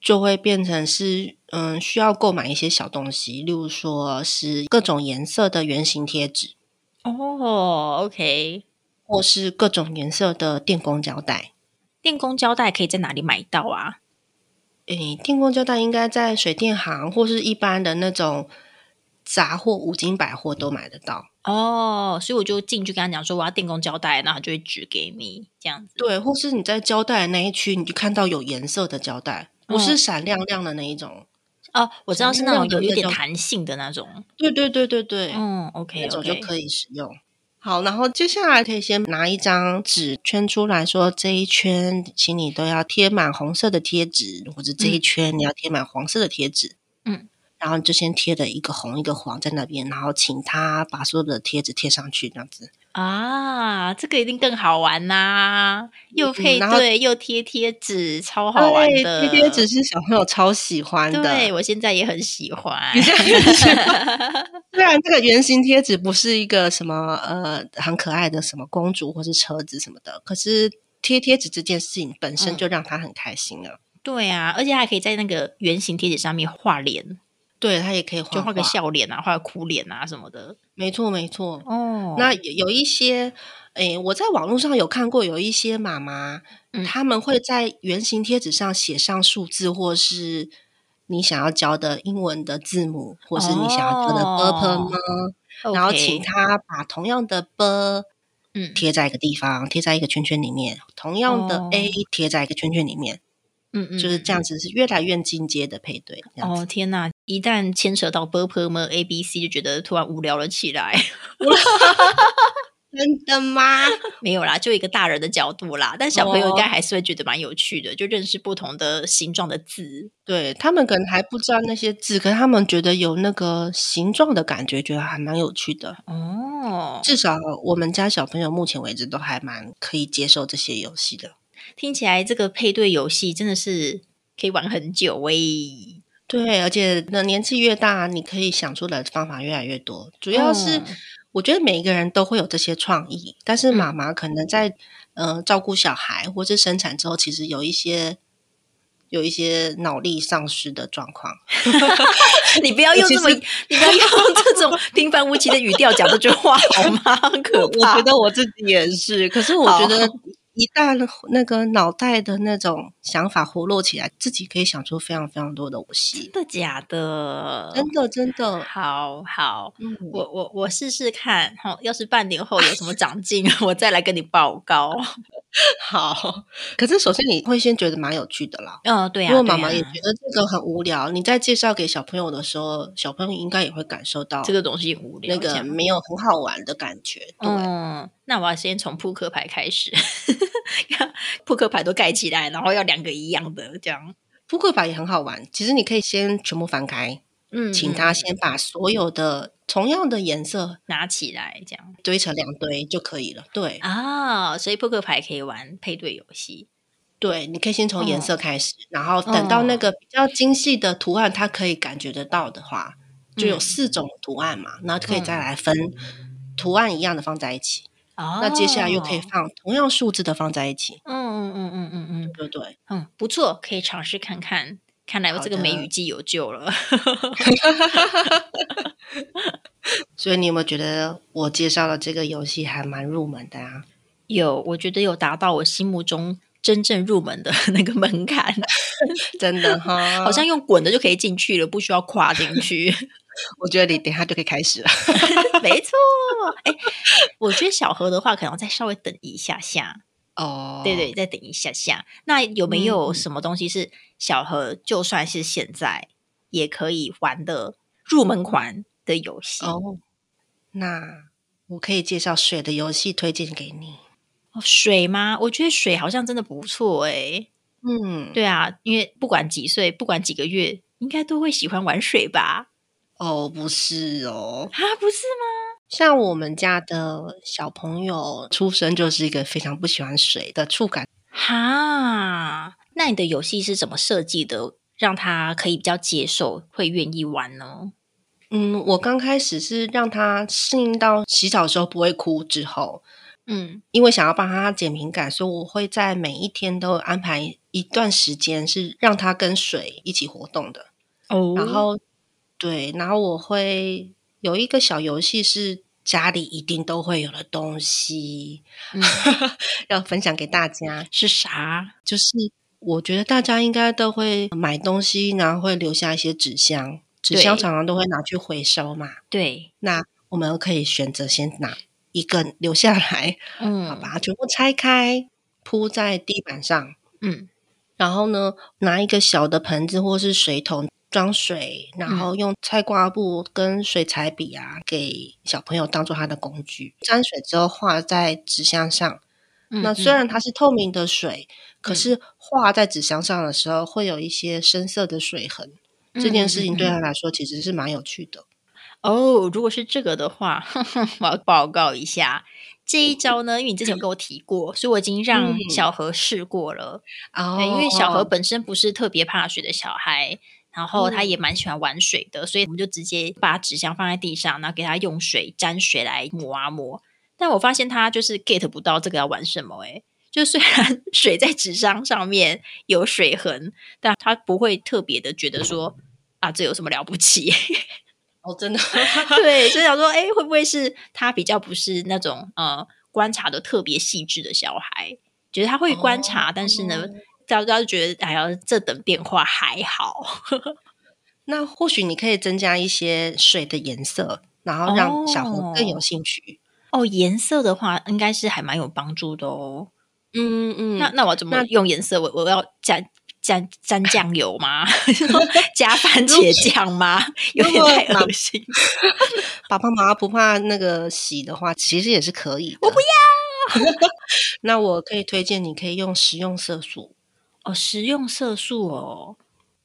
[SPEAKER 2] 就会变成是，嗯，需要购买一些小东西，例如说是各种颜色的圆形贴纸，
[SPEAKER 1] 哦，OK。
[SPEAKER 2] 或是各种颜色的电工胶带。
[SPEAKER 1] 电工胶带可以在哪里买到啊？
[SPEAKER 2] 诶，电工胶带应该在水电行或是一般的那种杂货、五金百货都买得到。
[SPEAKER 1] 哦，所以我就进去跟他讲说我要电工胶带，然后他就会指给你这样子。
[SPEAKER 2] 对，或是你在胶带的那一区，你就看到有颜色的胶带，不是闪亮亮的那一种。
[SPEAKER 1] 哦，我知道是那种有一点弹性的那种。
[SPEAKER 2] 对对对对对，
[SPEAKER 1] 嗯，OK
[SPEAKER 2] 那种就可以使用。好，然后接下来可以先拿一张纸圈出来说，这一圈请你都要贴满红色的贴纸，或者这一
[SPEAKER 1] 嗯
[SPEAKER 2] 圈你要贴满黄色的贴纸。
[SPEAKER 1] 嗯，
[SPEAKER 2] 然后就先贴了一个红一个黄在那边，然后请他把所有的贴纸贴上去，这样子。
[SPEAKER 1] 啊，这个一定更好玩呐、又配对、又贴贴纸，超好玩
[SPEAKER 2] 对
[SPEAKER 1] 的。
[SPEAKER 2] 贴贴纸是小朋友超喜欢的。
[SPEAKER 1] 对我现在也很喜欢。[laughs]
[SPEAKER 2] 虽然这个圆形贴纸不是一个什么呃很可爱的什么公主或是车子什么的，可是贴贴纸这件事情本身
[SPEAKER 1] 嗯
[SPEAKER 2] 就让他很开心了。
[SPEAKER 1] 对啊，而且还可以在那个圆形贴纸上面画脸，
[SPEAKER 2] 对他也可以画
[SPEAKER 1] 就画个笑脸啊，画个哭脸啊什么的。
[SPEAKER 2] 没错没错。
[SPEAKER 1] 哦
[SPEAKER 2] 那有有一些，诶，我在网络上有看过，有一些妈妈，
[SPEAKER 1] 嗯
[SPEAKER 2] 他们会在圆形贴纸上写上数字，或是你想要教的英文的字母，或是你想要教的 b p
[SPEAKER 1] 哦
[SPEAKER 2] 呢，然后请他把同样的 b
[SPEAKER 1] 嗯
[SPEAKER 2] 贴在一个地方，贴在一个圈圈里面，同样的
[SPEAKER 1] 哦
[SPEAKER 2] a 贴在一个圈圈里面，
[SPEAKER 1] 嗯嗯，
[SPEAKER 2] 就是这样子，是越来越进阶的配对。这样子
[SPEAKER 1] 哦天哪！一旦牵扯到 b u r p l e A B C，就觉得突然无聊了起来。
[SPEAKER 2] 真的吗？[laughs]
[SPEAKER 1] 没有啦，就一个大人的角度啦，但小朋友应
[SPEAKER 2] 哦
[SPEAKER 1] 该还是会觉得蛮有趣的，就认识不同的形状的字。
[SPEAKER 2] 对他们可能还不知道那些字，可是他们觉得有那个形状的感觉，觉得还蛮有趣的。
[SPEAKER 1] 哦，
[SPEAKER 2] 至少我们家小朋友目前为止都还蛮可以接受这些游戏的。
[SPEAKER 1] 听起来这个配对游戏真的是可以玩很久诶、
[SPEAKER 2] 对，而且那，年纪越大，你可以想出的方法越来越多。主要是、
[SPEAKER 1] 嗯
[SPEAKER 2] 我觉得每一个人都会有这些创意，但是
[SPEAKER 1] 嗯
[SPEAKER 2] 妈妈可能在、呃照顾小孩或是生产之后，其实有一些有一些脑力丧失的状况。[laughs]
[SPEAKER 1] 你不要 [laughs] 用这么，你不要用这种平凡无奇的语调讲这句话好吗？[laughs] 很可
[SPEAKER 2] 我
[SPEAKER 1] 怕。
[SPEAKER 2] 觉得我自己也是，可是我
[SPEAKER 1] 好
[SPEAKER 2] 觉得一旦那个脑袋的那种想法活络起来，自己可以想出非常非常多的武器
[SPEAKER 1] 真。的假的？
[SPEAKER 2] 真的真的，
[SPEAKER 1] 好好，
[SPEAKER 2] 嗯，
[SPEAKER 1] 我我我试试看哈，要是半年后有什么长进，[laughs] 我再来跟你报告。[laughs] [laughs]
[SPEAKER 2] 好。可是首先你会先觉得蛮有趣的啦。
[SPEAKER 1] 嗯、对啊，
[SPEAKER 2] 因为妈妈也觉得这个很无聊，你在介绍给小朋友的时候，小朋友应该也会感受到
[SPEAKER 1] 这个东西无聊，
[SPEAKER 2] 那个没有很好玩的感觉。对，
[SPEAKER 1] 嗯，那我要先从扑克牌开始，扑克牌都盖起来，然后要两个一样的这样。
[SPEAKER 2] 扑克牌也很好玩。其实你可以先全部翻开，
[SPEAKER 1] 嗯，
[SPEAKER 2] 请
[SPEAKER 1] 嗯
[SPEAKER 2] 他先把所有的同样的颜色
[SPEAKER 1] 拿起来这样
[SPEAKER 2] 堆成两堆就可以了。对，
[SPEAKER 1] 啊，所以扑克牌可以玩配对游戏。
[SPEAKER 2] 对，你可以先从颜
[SPEAKER 1] 哦
[SPEAKER 2] 色开始，然后等到那个比较精细的图案，它可以感觉得到的话，就有
[SPEAKER 1] 嗯
[SPEAKER 2] 四种图案嘛，然后可以再来分图案一样的放在一起。
[SPEAKER 1] 哦，
[SPEAKER 2] 那接下来又可以放同样数字的放在一起，
[SPEAKER 1] 嗯嗯嗯嗯嗯嗯
[SPEAKER 2] 对不对？
[SPEAKER 1] 嗯，不错，可以尝试看看。看来我这个梅雨季有救了。[laughs]
[SPEAKER 2] 所以你有没有觉得我介绍的这个游戏还蛮入门的啊？
[SPEAKER 1] 有，我觉得有达到我心目中真正入门的那个门槛，[laughs]
[SPEAKER 2] 真的 [laughs] 哈，
[SPEAKER 1] 好像用滚的就可以进去了，不需要跨进去。
[SPEAKER 2] 我觉得你等一下就可以开始了。
[SPEAKER 1] 没错，哎，我觉得小何的话可能再稍微等一下下，
[SPEAKER 2] 哦
[SPEAKER 1] 对对，再等一下下。那有没有
[SPEAKER 2] 嗯
[SPEAKER 1] 什么东西是小何就算是现在也可以玩的入门款的游戏？
[SPEAKER 2] 哦，那我可以介绍水的游戏推荐给你。
[SPEAKER 1] 哦水吗？我觉得水好像真的不错哎。
[SPEAKER 2] 嗯，
[SPEAKER 1] 对啊，因为不管几岁，不管几个月，应该都会喜欢玩水吧？
[SPEAKER 2] 哦，不是哦，
[SPEAKER 1] 啊，不是吗？
[SPEAKER 2] 像我们家的小朋友出生就是一个非常不喜欢水的触感。
[SPEAKER 1] 哈，那你的游戏是怎么设计的，让他可以比较接受，会愿意玩呢？
[SPEAKER 2] 嗯，我刚开始是让他适应到洗澡的时候不会哭之后，
[SPEAKER 1] 嗯
[SPEAKER 2] 因为想要帮他减敏感，所以我会在每一天都安排一段时间是让他跟水一起活动的。
[SPEAKER 1] 哦
[SPEAKER 2] 然后对，然后我会有一个小游戏是家里一定都会有的东西，
[SPEAKER 1] 嗯 [laughs]
[SPEAKER 2] 要分享给大家。
[SPEAKER 1] 是啥？
[SPEAKER 2] 就是我觉得大家应该都会买东西，然后会留下一些纸箱，纸箱常常都会拿去回收嘛。
[SPEAKER 1] 对，
[SPEAKER 2] 那我们可以选择先拿一个留下来，
[SPEAKER 1] 嗯，
[SPEAKER 2] 好把它全部拆开，铺在地板上。
[SPEAKER 1] 嗯。
[SPEAKER 2] 然后呢，拿一个小的盆子或是水桶，装水，然后用菜瓜布跟水彩笔啊，给小朋友当做他的工具。沾水之后画在纸箱上，那虽然它是透明的水，可是画在纸箱上的时候会有一些深色的水痕。这件事情对他来说其实是蛮有趣的。
[SPEAKER 1] 哦，如果是这个的话，[laughs] 我要报告一下这一招呢，因为你之前有跟我提过，所以我已经让小何试过了。哦，因为小何本身不是特别怕水的小孩。然后他也蛮喜欢玩水的，所以我们就直接把纸箱放在地上，然后给他用水沾水来磨啊抹。但我发现他就是 get 不到这个要玩什么，诶就虽然 [laughs] 水在纸张上面有水痕，但他不会特别的觉得说啊，这有什么了不起？
[SPEAKER 2] 哦，真的 [laughs] [laughs]
[SPEAKER 1] 对，所以想说，哎，会不会是他比较不是那种呃观察的特别细致的小孩？觉得他会观察，但是呢？大家就觉得，哎呀，这等变化还好。
[SPEAKER 2] 那或许你可以增加一些水的颜色，然后让小红更有兴趣。
[SPEAKER 1] 哦，颜色的话，应该是还蛮有帮助的哦。
[SPEAKER 2] 嗯嗯，
[SPEAKER 1] 那那我怎么用颜色？我我要沾沾沾酱油吗？[laughs] [laughs] 加番茄酱吗？[laughs] 有点太恶心。
[SPEAKER 2] 爸爸妈妈不怕那个洗的话，其实也是可以。
[SPEAKER 1] 我不要。
[SPEAKER 2] 那我可以推荐，你可以用食用色素。
[SPEAKER 1] 哦，食用色素哦，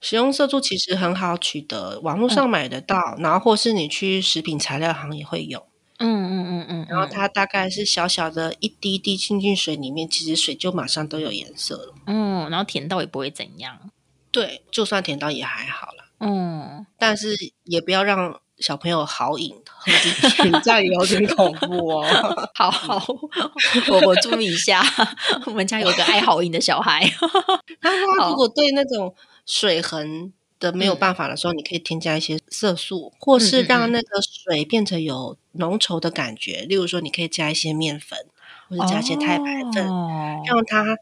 [SPEAKER 2] 食用色素其实很好取得，网络上买得到，然后或是你去食品材料行也会有。
[SPEAKER 1] 嗯嗯嗯嗯，
[SPEAKER 2] 然后它大概是小小的一滴滴浸进水里面，其实水就马上都有颜色了。
[SPEAKER 1] 嗯，然后甜到也不会怎样。
[SPEAKER 2] 对，就算甜到也还好啦。
[SPEAKER 1] 嗯，
[SPEAKER 2] 但是也不要让。小朋友好饮喝进去，这样有点恐怖哦。[laughs]
[SPEAKER 1] 好好，我我注意一下。我们家有个爱好饮的小孩。[laughs]
[SPEAKER 2] 他说，如果对那种水痕的没有办法的时候，你可以添加一些色素，或是让那个水变成有浓稠的感觉。例如说，你可以加一些面粉，或者加一些太白粉，让它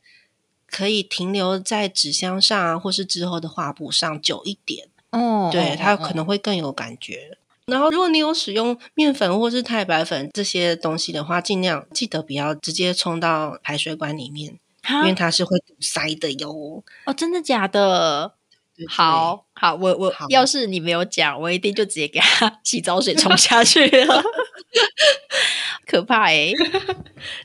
[SPEAKER 2] 可以停留在纸箱上，或是之后的画布上久一点。
[SPEAKER 1] 哦，
[SPEAKER 2] 对，它可能会更有感觉。然后，如果你有使用面粉或是太白粉这些东西的话，尽量记得不要直接冲到排水管里面，因为它是会堵塞的哟。
[SPEAKER 1] 哦，真的假的？好好，我我要是你没有讲，我一定就直接给他洗澡水冲下去了，[laughs] 可怕 [laughs] 哎！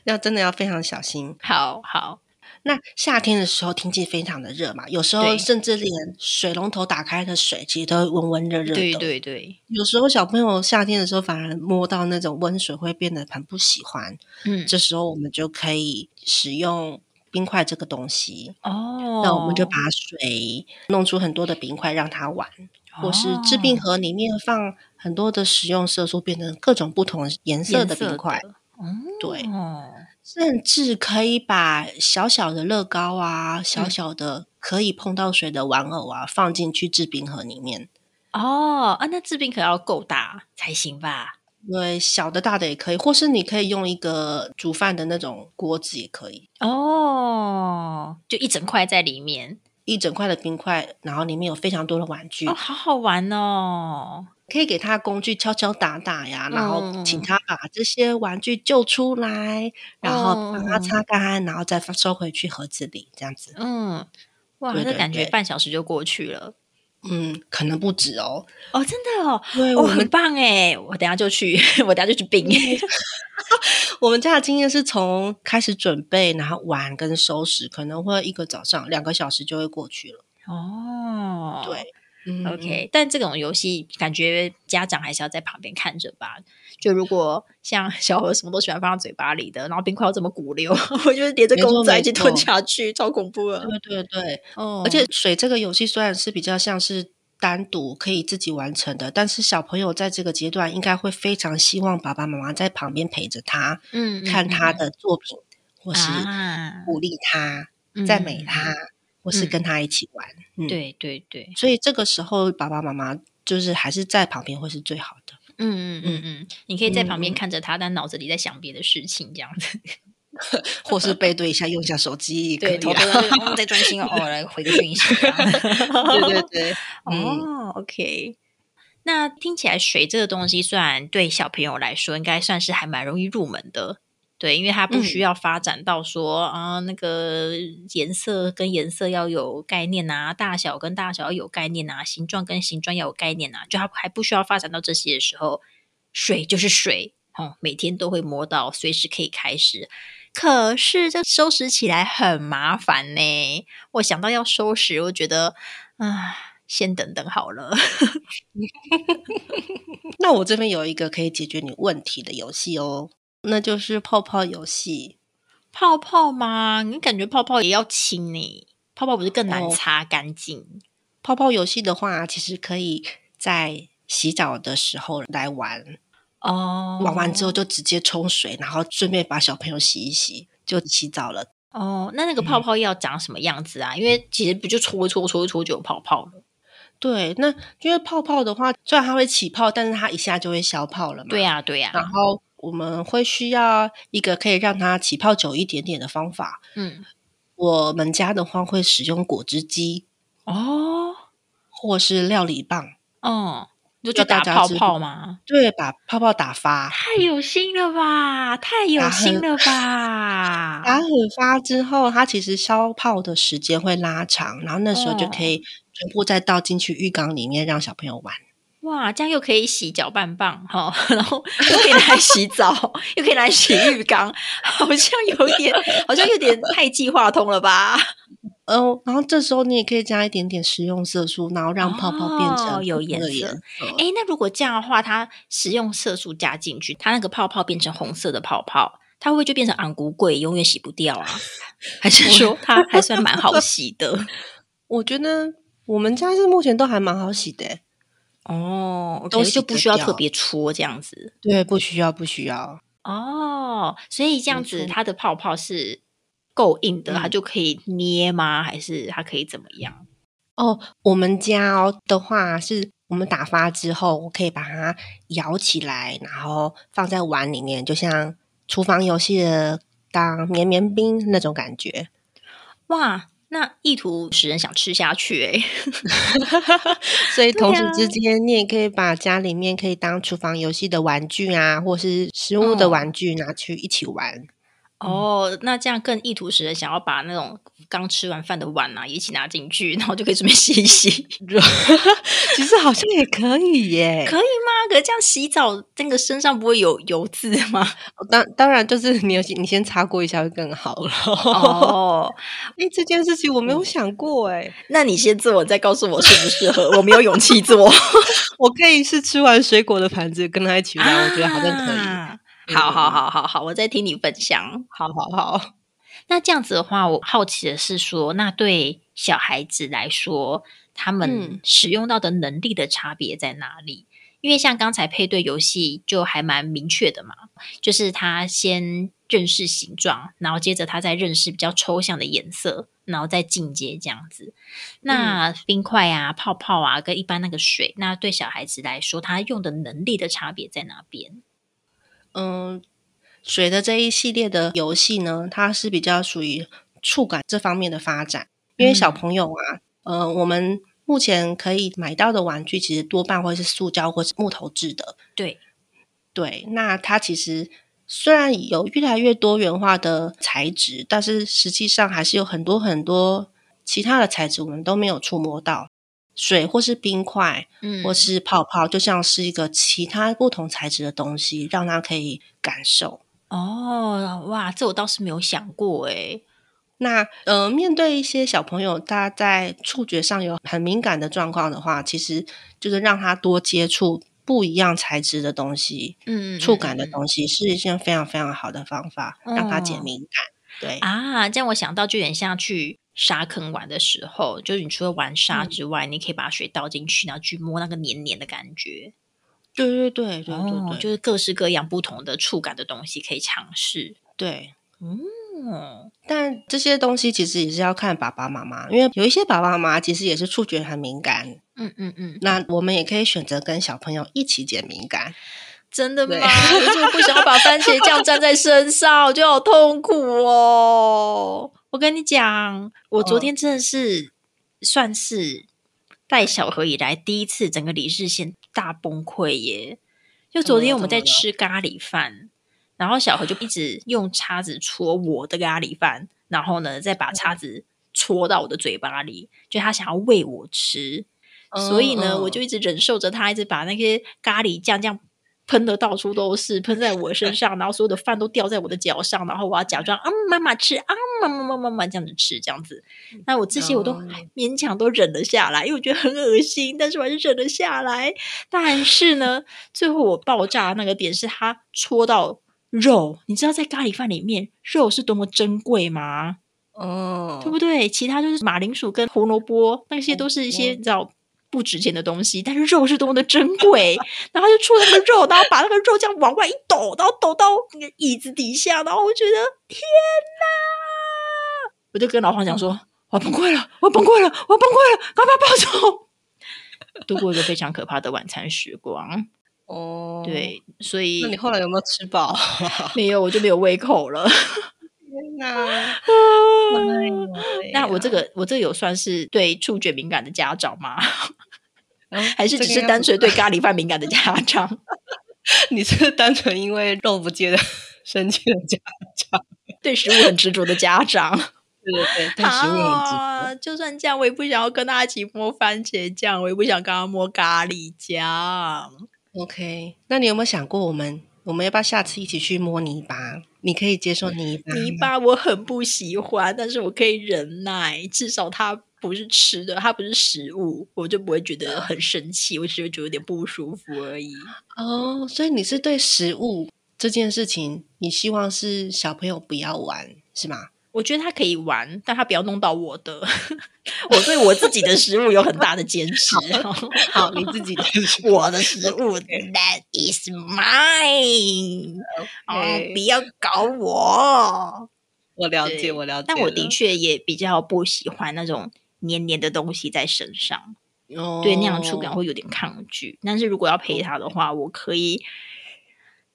[SPEAKER 2] 要真的要非常小心。
[SPEAKER 1] 好好。
[SPEAKER 2] 那夏天的时候天气非常的热嘛，有时候甚至连水龙头打开的水其实都温温热热的。
[SPEAKER 1] 对对对，
[SPEAKER 2] 有时候小朋友夏天的时候反而摸到那种温水会变得很不喜欢。
[SPEAKER 1] 嗯，
[SPEAKER 2] 这时候我们就可以使用冰块这个东西。
[SPEAKER 1] 哦，
[SPEAKER 2] 那我们就把水弄出很多的冰块让他玩，或是制冰盒里面放很多的食用色素，变成各种不同颜色的冰块。嗯对。甚至可以把小小的乐高啊，小小的可以碰到水的玩偶啊，放进去制冰盒里面。
[SPEAKER 1] 哦，啊，那制冰可要够大才行吧？
[SPEAKER 2] 对，小的、大的也可以，或是你可以用一个煮饭的那种锅子也可以。
[SPEAKER 1] 哦，就一整块在里面，
[SPEAKER 2] 一整块的冰块，然后里面有非常多的玩具，
[SPEAKER 1] 哦，好好玩哦。
[SPEAKER 2] 可以给他工具敲敲打打呀，然后请他把这些玩具救出来，然后帮他擦干，然后再收回去盒子里，这样子。
[SPEAKER 1] 嗯，哇，那感觉半小时就过去了。
[SPEAKER 2] 嗯，可能不止哦。
[SPEAKER 1] 哦，真的哦，
[SPEAKER 2] 对，
[SPEAKER 1] 我很棒哎！我等下就去，[laughs] 我等下就去冰。[laughs]
[SPEAKER 2] 我们家的经验是从开始准备，然后玩跟收拾，可能会一个早上两个小时就会过去了。
[SPEAKER 1] 哦，
[SPEAKER 2] 对。
[SPEAKER 1] OK，但这种游戏感觉家长还是要在旁边看着吧。就如果像 [laughs] 小何什么都喜欢放到嘴巴里的，然后冰块又这么鼓溜，[laughs] 我就是连着公仔一起吞下去，超恐怖的。
[SPEAKER 2] 对对对，哦。而且水这个游戏虽然是比较像是单独可以自己完成的，但是小朋友在这个阶段应该会非常希望爸爸妈妈在旁边陪着他，
[SPEAKER 1] 嗯，
[SPEAKER 2] 看他的作品，或是鼓励他、赞美他。或是跟他一起玩，
[SPEAKER 1] 对对对，
[SPEAKER 2] 所以这个时候爸爸妈妈就是还是在旁边会是最好的。
[SPEAKER 1] 嗯嗯嗯嗯，你可以在旁边看着他，但脑子里在想别的事情，这样子，[laughs]
[SPEAKER 2] 或是背对一下，用一下手机，[laughs]
[SPEAKER 1] 对，偷偷在专心哦，[laughs] 来回个讯息。
[SPEAKER 2] 对对对，
[SPEAKER 1] 哦，OK。那听起来水这个东西，虽然对小朋友来说应该算是还蛮容易入门的。对，因为它不需要发展到说啊、那个颜色跟颜色要有概念啊，大小跟大小要有概念啊，形状跟形状要有概念啊，就它还不需要发展到这些的时候，水就是水，哦，每天都会摸到，随时可以开始。可是这收拾起来很麻烦呢。我想到要收拾，我觉得啊，先等等好了。[laughs]
[SPEAKER 2] 那我这边有一个可以解决你问题的游戏哦，那就是泡泡游戏。
[SPEAKER 1] 泡泡吗？你感觉泡泡也要清呢？泡泡不是更难
[SPEAKER 2] 哦
[SPEAKER 1] 擦干净？
[SPEAKER 2] 泡泡游戏的话，其实可以在洗澡的时候来玩，
[SPEAKER 1] 哦，
[SPEAKER 2] 玩完之后就直接冲水，然后顺便把小朋友洗一洗，就洗澡了。
[SPEAKER 1] 哦，那那个泡泡要长什么样子啊？因为其实不就搓一搓搓一搓就有泡泡了。
[SPEAKER 2] 对，那因为泡泡的话，虽然它会起泡，但是它一下就会消泡了嘛。
[SPEAKER 1] 对呀、对呀、
[SPEAKER 2] 然后我们会需要一个可以让它起泡久一点点的方法。
[SPEAKER 1] 嗯，
[SPEAKER 2] 我们家的话会使用果汁机
[SPEAKER 1] 哦，
[SPEAKER 2] 或是料理棒，
[SPEAKER 1] 哦，你就去打泡泡吗？
[SPEAKER 2] 对，把泡泡打发。
[SPEAKER 1] 太有心了吧！太有心了吧！[laughs]
[SPEAKER 2] 打很发之后，它其实消泡的时间会拉长，然后那时候就可以全部再倒进去浴缸里面让小朋友玩。
[SPEAKER 1] 哇，这样又可以洗搅拌棒哈，然后又可以拿来洗澡，又可以拿来洗浴缸，好像有点，好像有点太计划通了吧？
[SPEAKER 2] 哦，然后这时候你也可以加一点点食用色素，然后让泡泡变
[SPEAKER 1] 哦
[SPEAKER 2] 成
[SPEAKER 1] 有颜色
[SPEAKER 2] 色。
[SPEAKER 1] 诶，那如果这样的话，它食用色素加进去，它那个泡泡变成红色的泡泡，它会不会就变成昂古贵，永远洗不掉啊？[laughs] 还是说它还算蛮好洗的？[laughs]
[SPEAKER 2] 我觉得我们家是目前都还蛮好洗的欸，
[SPEAKER 1] 哦，
[SPEAKER 2] 都
[SPEAKER 1] OK，
[SPEAKER 2] 洗得
[SPEAKER 1] 就不需要特别搓这样子。
[SPEAKER 2] 对，不需要，不需要。
[SPEAKER 1] 哦，所以这样子，它的泡泡是够硬的，
[SPEAKER 2] 嗯
[SPEAKER 1] 它就可以捏吗？还是它可以怎么样？
[SPEAKER 2] 哦，我们家哦的话是，我们打发之后，我可以把它摇起来，然后放在碗里面，就像厨房游戏的当绵绵冰那种感觉。
[SPEAKER 1] 哇，那意图使人想吃下去诶 [laughs] [laughs]
[SPEAKER 2] 所以同时
[SPEAKER 1] 啊
[SPEAKER 2] 之间，你也可以把家里面可以当厨房游戏的玩具啊，或是食物的
[SPEAKER 1] 哦
[SPEAKER 2] 玩具拿去一起玩。
[SPEAKER 1] 哦，那这样更意图使人想要把那种刚吃完饭的碗啊一起拿进去，然后就可以顺便洗一洗，[laughs]
[SPEAKER 2] 其实好像也可以耶。
[SPEAKER 1] 可以吗？可是这样洗澡，那个身上不会有油渍吗？
[SPEAKER 2] 当当然，就是你有你先擦过一下会更好了。
[SPEAKER 1] 哦，[laughs]
[SPEAKER 2] 哎、这件事情我没有想过哎，
[SPEAKER 1] 那你先做，再告诉我适不适合。我没有勇气做，[laughs]
[SPEAKER 2] 我可以是吃完水果的盘子跟他一起玩，我觉得好像可以。
[SPEAKER 1] 啊好好好好好，我再听你分享。
[SPEAKER 2] 好好好，
[SPEAKER 1] 那这样子的话，我好奇的是说，那对小孩子来说，他们
[SPEAKER 2] 嗯
[SPEAKER 1] 使用到的能力的差别在哪里？因为像刚才配对游戏就还蛮明确的嘛，就是他先认识形状，然后接着他再认识比较抽象的颜色，然后再进阶这样子。那冰块啊、泡泡啊，跟一般那个水，那对小孩子来说，他用的能力的差别在哪边？
[SPEAKER 2] 嗯，水的这一系列的游戏呢，它是比较属于触感这方面的发展，因为小朋友啊，呃，我们目前可以买到的玩具，其实多半会是塑胶或是木头制的。
[SPEAKER 1] 对，
[SPEAKER 2] 对，那它其实虽然有越来越多元化的材质，但是实际上还是有很多很多其他的材质我们都没有触摸到。水或是冰块，
[SPEAKER 1] 嗯
[SPEAKER 2] 或是泡泡，就像是一个其他不同材质的东西，让他可以感受。
[SPEAKER 1] 哦，哇，这我倒是没有想过诶。
[SPEAKER 2] 那呃，面对一些小朋友，他在触觉上有很敏感的状况的话，其实就是让他多接触不一样材质的东西，
[SPEAKER 1] 嗯
[SPEAKER 2] 触感的东西，是一件非常非常好的方法，让他减
[SPEAKER 1] 哦
[SPEAKER 2] 敏感。对，
[SPEAKER 1] 啊，这样我想到就有点像去沙坑玩的时候，就是你除了玩沙
[SPEAKER 2] 嗯
[SPEAKER 1] 之外，你可以把水倒进去，然后去摸那个黏黏的感觉。
[SPEAKER 2] 对对对对对
[SPEAKER 1] 哦，
[SPEAKER 2] 对，
[SPEAKER 1] 就是各式各样不同的触感的东西可以尝试。
[SPEAKER 2] 对。
[SPEAKER 1] 嗯，
[SPEAKER 2] 但这些东西其实也是要看爸爸妈妈，因为有一些爸爸妈妈其实也是触觉很敏感，
[SPEAKER 1] 嗯嗯嗯，
[SPEAKER 2] 那我们也可以选择跟小朋友一起减敏感。
[SPEAKER 1] 真的吗？
[SPEAKER 2] 对
[SPEAKER 1] 可是我不想要把番茄酱沾在身上，我觉得好痛苦哦。我跟你讲，我昨
[SPEAKER 2] 哦
[SPEAKER 1] 天真的是算是带小何以来第一次整个理智线大崩溃耶！就昨天我们在吃咖喱饭，然后小何就一直用叉子戳我的咖喱饭，然后呢再把叉子戳到我的嘴巴里，就他想要喂我吃。所以呢，
[SPEAKER 2] 嗯
[SPEAKER 1] 我就一直忍受着他，一直把那些咖喱酱这样喷的到处都是，喷在我身上，然后所有的饭都掉在我的脚上，然后我要假装啊妈妈吃啊妈妈妈妈妈这样子吃，这样子。那我这些我都勉强都忍了下来，因为我觉得很恶心，但是我还是忍了下来。但是呢，最后我爆炸的那个点是它戳到肉，你知道在咖喱饭里面肉是多么珍贵吗？
[SPEAKER 2] 哦，
[SPEAKER 1] 对不对？其他就是马铃薯跟胡萝卜，那些都是一些
[SPEAKER 2] 嗯
[SPEAKER 1] 你知道不值钱的东西，但是肉是多么的珍贵。[laughs] 然后就出那个肉，然后把那个肉这样往外一抖，然后抖到那个椅子底下，然后我觉得天哪！我就跟老黄讲说：“我崩溃了，我崩溃了，我崩溃了，赶快把我抱走！” [laughs] 度过一个非常可怕的晚餐时光。
[SPEAKER 2] 哦，，
[SPEAKER 1] 对，所以
[SPEAKER 2] 那你后来有没有吃饱？[laughs]
[SPEAKER 1] 没有，我就没有胃口了。
[SPEAKER 2] 天哪！
[SPEAKER 1] 那我这个我这个有算是对触觉敏感的家长吗？
[SPEAKER 2] 嗯
[SPEAKER 1] 还是只是单纯对咖喱饭敏感的家长？[laughs]
[SPEAKER 2] 你是单纯因为肉不接的生气的家长？[laughs]
[SPEAKER 1] 对食物很执着的家长？[laughs]
[SPEAKER 2] 对对对，对食物很执着。
[SPEAKER 1] 啊，就算这样，我也不想要跟他一起摸番茄酱，我也不想跟他摸咖喱酱。
[SPEAKER 2] OK，那你有没有想过，我们我们要不要下次一起去摸泥巴？你可以接受泥巴？
[SPEAKER 1] 泥巴我很不喜欢，但是我可以忍耐，至少它不是吃的，它不是食物，我就不会觉得很生气，我只会觉得有点不舒服而已。
[SPEAKER 2] 哦，所以你是对食物这件事情，你希望是小朋友不要玩，是吗？
[SPEAKER 1] 我觉得他可以玩，但他不要弄到我的。[laughs] 我对我自己的食物有很大的坚持。
[SPEAKER 2] 好，你自己的 [laughs]
[SPEAKER 1] 我的食物，That is mine。哦，不要搞我。
[SPEAKER 2] 我了解，我了解。
[SPEAKER 1] 但我的确也比较不喜欢那种黏黏的东西在身上，
[SPEAKER 2] 哦
[SPEAKER 1] 对那样的触感会有点抗拒。但是如果要陪他的话，我可以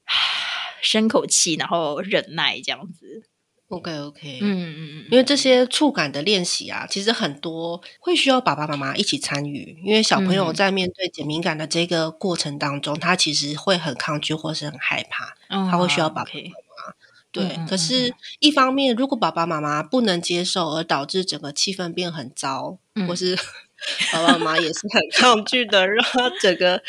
[SPEAKER 1] [sighs] 深口气，然后忍耐这样子。
[SPEAKER 2] OK OK，
[SPEAKER 1] 嗯嗯嗯，
[SPEAKER 2] 因为这些触感的练习啊，其实很多会需要爸爸妈妈一起参与，因为小朋友
[SPEAKER 1] 嗯
[SPEAKER 2] 在面对减敏感的这个过程当中，他其实会很抗拒或是很害怕。
[SPEAKER 1] 嗯
[SPEAKER 2] 他会需要爸爸对，
[SPEAKER 1] 嗯嗯
[SPEAKER 2] 可是一方面，如果爸爸妈妈不能接受，而导致整个气氛变很糟，
[SPEAKER 1] 嗯。
[SPEAKER 2] 或是 [laughs] 爸爸妈妈也是很抗拒的，让他整个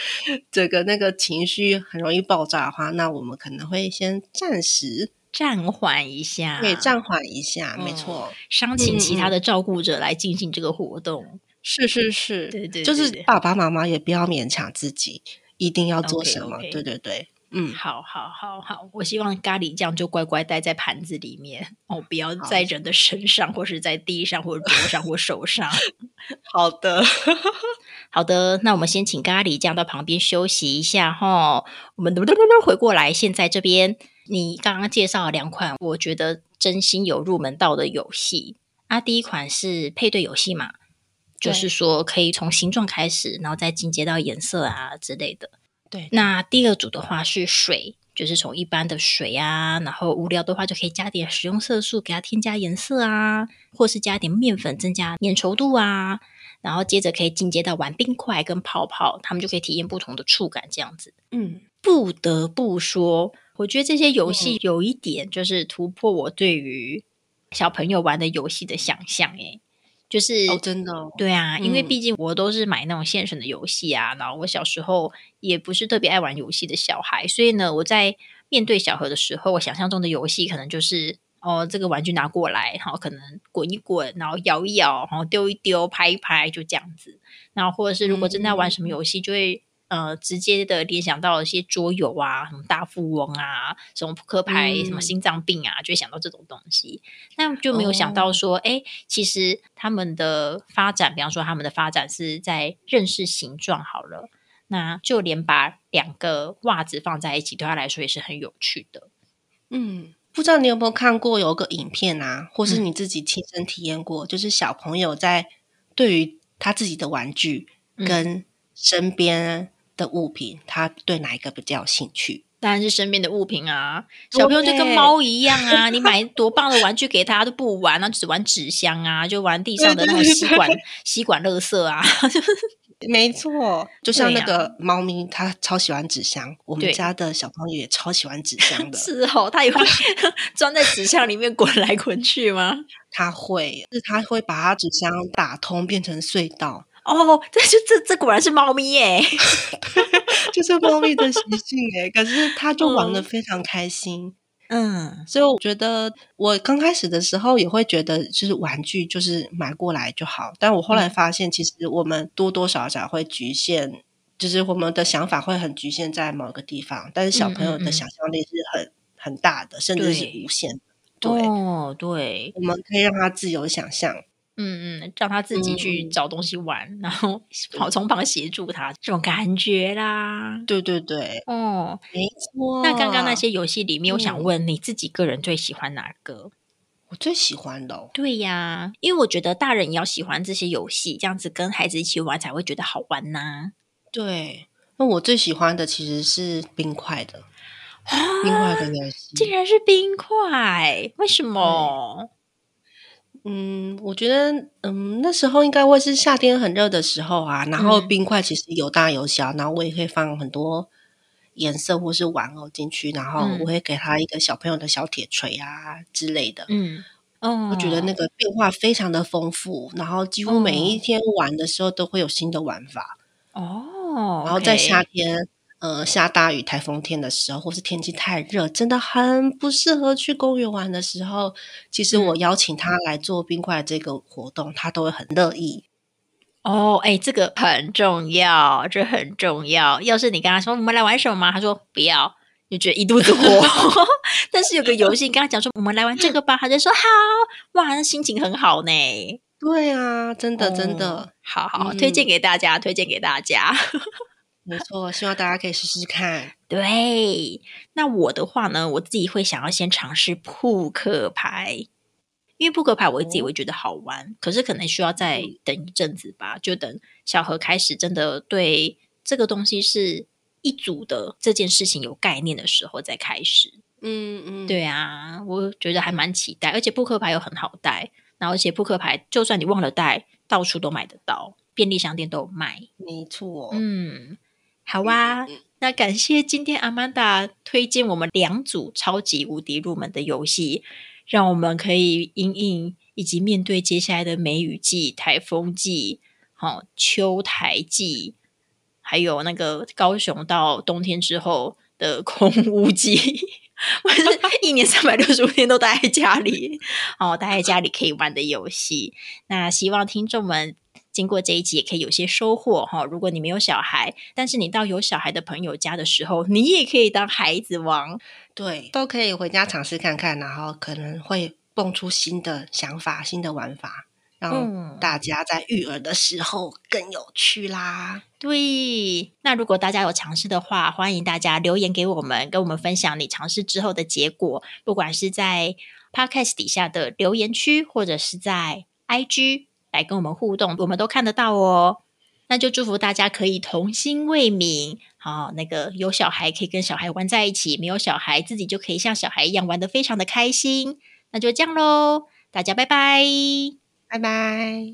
[SPEAKER 2] 整个那个情绪很容易爆炸的话，那我们可能会先暂时
[SPEAKER 1] 暂缓一下，
[SPEAKER 2] 对暂缓一下，没
[SPEAKER 1] 嗯
[SPEAKER 2] 错，
[SPEAKER 1] 商请其他的照顾者来进行这个活动。
[SPEAKER 2] 是是是，
[SPEAKER 1] 对对
[SPEAKER 2] 就是爸爸妈妈也不要勉强自己一定要做什么对对对，嗯，
[SPEAKER 1] 好好好好，我希望咖喱酱就乖乖待在盘子里面哦，不要在人的身上，或是在地上，或者桌上，或手上。[laughs]
[SPEAKER 2] 好的，[laughs]
[SPEAKER 1] 好的，那我们先请咖喱酱到旁边休息一下哈。我们回过来，现在这边你刚刚介绍了两款，我觉得真心有入门到的游戏啊。第一款是配对游戏嘛，就是说可以从形状开始，然后再进阶到颜色啊之类的。
[SPEAKER 2] 对，
[SPEAKER 1] 那第二组的话是水，就是从一般的水啊，然后无聊的话就可以加点食用色素，给它添加颜色啊，或是加点面粉增加粘稠度啊，然后接着可以进阶到玩冰块跟泡泡，他们就可以体验不同的触感这样子。
[SPEAKER 2] 嗯，
[SPEAKER 1] 不得不说，我觉得这些游戏有一点就是突破我对于小朋友玩的游戏的想象，诶，就是
[SPEAKER 2] 哦，真的哦，
[SPEAKER 1] 对啊，因为
[SPEAKER 2] 嗯
[SPEAKER 1] 毕竟我都是买那种现成的游戏啊，然后我小时候也不是特别爱玩游戏的小孩，所以呢，我在面对小何的时候，我想象中的游戏可能就是哦，这个玩具拿过来，然后可能滚一滚，然后摇一摇，然后丢一丢，拍一拍，就这样子。然后或者是如果真的要玩什么游戏，就会。呃，直接的联想到一些桌游啊，什么大富翁啊，什么扑克牌，
[SPEAKER 2] 嗯
[SPEAKER 1] 什么心脏病啊，就会想到这种东西。那就没有想到说，哎、其实他们的发展，比方说他们的发展是在认识形状好了，那就连把两个袜子放在一起，对他来说也是很有趣的。
[SPEAKER 2] 嗯，不知道你有没有看过有个影片啊，或是
[SPEAKER 1] 嗯
[SPEAKER 2] 你自己亲身体验过，就是小朋友在对于他自己的玩具
[SPEAKER 1] 嗯
[SPEAKER 2] 跟身边的物品，他对哪一个比较有兴趣？
[SPEAKER 1] 当然是身边的物品啊，小朋友就跟猫一样啊，你买多棒的玩具给他都不玩，那就只玩纸箱啊，就玩地上的那个吸管 [laughs] 吸管垃圾啊，[laughs]
[SPEAKER 2] 没错，就像那个猫咪，它超喜欢纸箱，我们家的小朋友也超喜欢纸箱的。
[SPEAKER 1] 是哦，它也会 [laughs] 装在纸箱里面滚来滚去吗？
[SPEAKER 2] 它会，是它会把它纸箱打通，变成隧道，
[SPEAKER 1] 哦，这就这这果然是猫咪耶！[laughs] [laughs]
[SPEAKER 2] 就是猫咪的习性诶。可是它就玩的
[SPEAKER 1] 嗯
[SPEAKER 2] 非常开心。
[SPEAKER 1] 嗯，
[SPEAKER 2] 所以我觉得，我刚开始的时候也会觉得，就是玩具就是买过来就好。但我后来发现，其实我们多多少少会局限，就是我们的想法会很局限在某个地方。但是小朋友的想象力是很很大的，甚至是
[SPEAKER 1] 对
[SPEAKER 2] 无限的。对，
[SPEAKER 1] 哦，对，
[SPEAKER 2] 我们可以让他自由想象。
[SPEAKER 1] 嗯嗯，让他自己去
[SPEAKER 2] 嗯
[SPEAKER 1] 找东西玩，然后跑从旁协助他，这种感觉啦。
[SPEAKER 2] 对对对，
[SPEAKER 1] 哦，
[SPEAKER 2] 没错。
[SPEAKER 1] 那刚刚那些游戏里面，我想
[SPEAKER 2] 嗯
[SPEAKER 1] 问你自己个人最喜欢哪个？
[SPEAKER 2] 我最喜欢的、哦，
[SPEAKER 1] 对呀，因为我觉得大人也要喜欢这些游戏，这样子跟孩子一起玩才会觉得好玩呐。
[SPEAKER 2] 对，那我最喜欢的其实是冰块的，冰块的游戏。
[SPEAKER 1] 竟然是冰块，为什么？
[SPEAKER 2] 嗯，我觉得，嗯，那时候应该会是夏天很热的时候啊，然后
[SPEAKER 1] 嗯
[SPEAKER 2] 冰块其实有大有小，然后我也可以放很多颜色或是玩偶进去，然后
[SPEAKER 1] 嗯
[SPEAKER 2] 我会给他一个小朋友的小铁锤啊之类的。
[SPEAKER 1] 嗯，哦，
[SPEAKER 2] 我觉得那个变化非常的丰富，然后几乎每一天玩的时候都会有新的玩法。
[SPEAKER 1] 哦，
[SPEAKER 2] 然后在夏天，呃，下大雨、台风天的时候，或是天气太热，真的很不适合去公园玩的时候，其实我
[SPEAKER 1] 嗯
[SPEAKER 2] 邀请他来做冰块这个活动，他都会很乐意。
[SPEAKER 1] 哦，哎，这个很重要，这很重要。要是你跟他说我们来玩什么吗？他说不要，就觉得一肚子火。[laughs] 但是有个游戏，你跟他讲说我们来玩这个吧，他就说好，哇，那心情很好呢。
[SPEAKER 2] 对啊，真的真的、
[SPEAKER 1] 哦好好，
[SPEAKER 2] 嗯
[SPEAKER 1] 推荐给大家，推荐给大家。
[SPEAKER 2] 没错，希望大家可以试试看。
[SPEAKER 1] 对，那我的话呢，我自己会想要先尝试扑克牌，因为扑克牌我自己
[SPEAKER 2] 哦
[SPEAKER 1] 会觉得好玩，可是可能需要再
[SPEAKER 2] 嗯
[SPEAKER 1] 等一阵子吧，就等小何开始真的对这个东西是一组的这件事情有概念的时候再开始。
[SPEAKER 2] 嗯嗯，
[SPEAKER 1] 对啊，我觉得还蛮期待，而且扑克牌又很好带，然后而且扑克牌就算你忘了带，到处都买得到，便利商店都有卖。
[SPEAKER 2] 没错。
[SPEAKER 1] 嗯，好啊。
[SPEAKER 2] 嗯
[SPEAKER 1] 那感谢今天阿曼达推荐我们两组超级无敌入门的游戏，让我们可以因应以及面对接下来的梅雨季、台风季、好、秋台季，还有那个高雄到冬天之后的空屋季。[laughs] 我是一年三百六十五天都待在家里，哦，待在家里可以玩的游戏。那希望听众们经过这一集也可以有些收获哈。如果你没有小孩，但是你到有小孩的朋友家的时候，你也可以当孩子王。
[SPEAKER 2] 对，都可以回家尝试看看，然后可能会蹦出新的想法、新的玩法，让
[SPEAKER 1] 嗯
[SPEAKER 2] 大家在育儿的时候更有趣啦。
[SPEAKER 1] 对，那如果大家有尝试的话，欢迎大家留言给我们，跟我们分享你尝试之后的结果，不管是在 Podcast 底下的留言区，或者是在 IG 来跟我们互动，我们都看得到哦。那就祝福大家可以童心未泯，好、那个有小孩可以跟小孩玩在一起，没有小孩自己就可以像小孩一样玩得非常的开心。那就这样喽，大家拜拜。
[SPEAKER 2] 拜拜。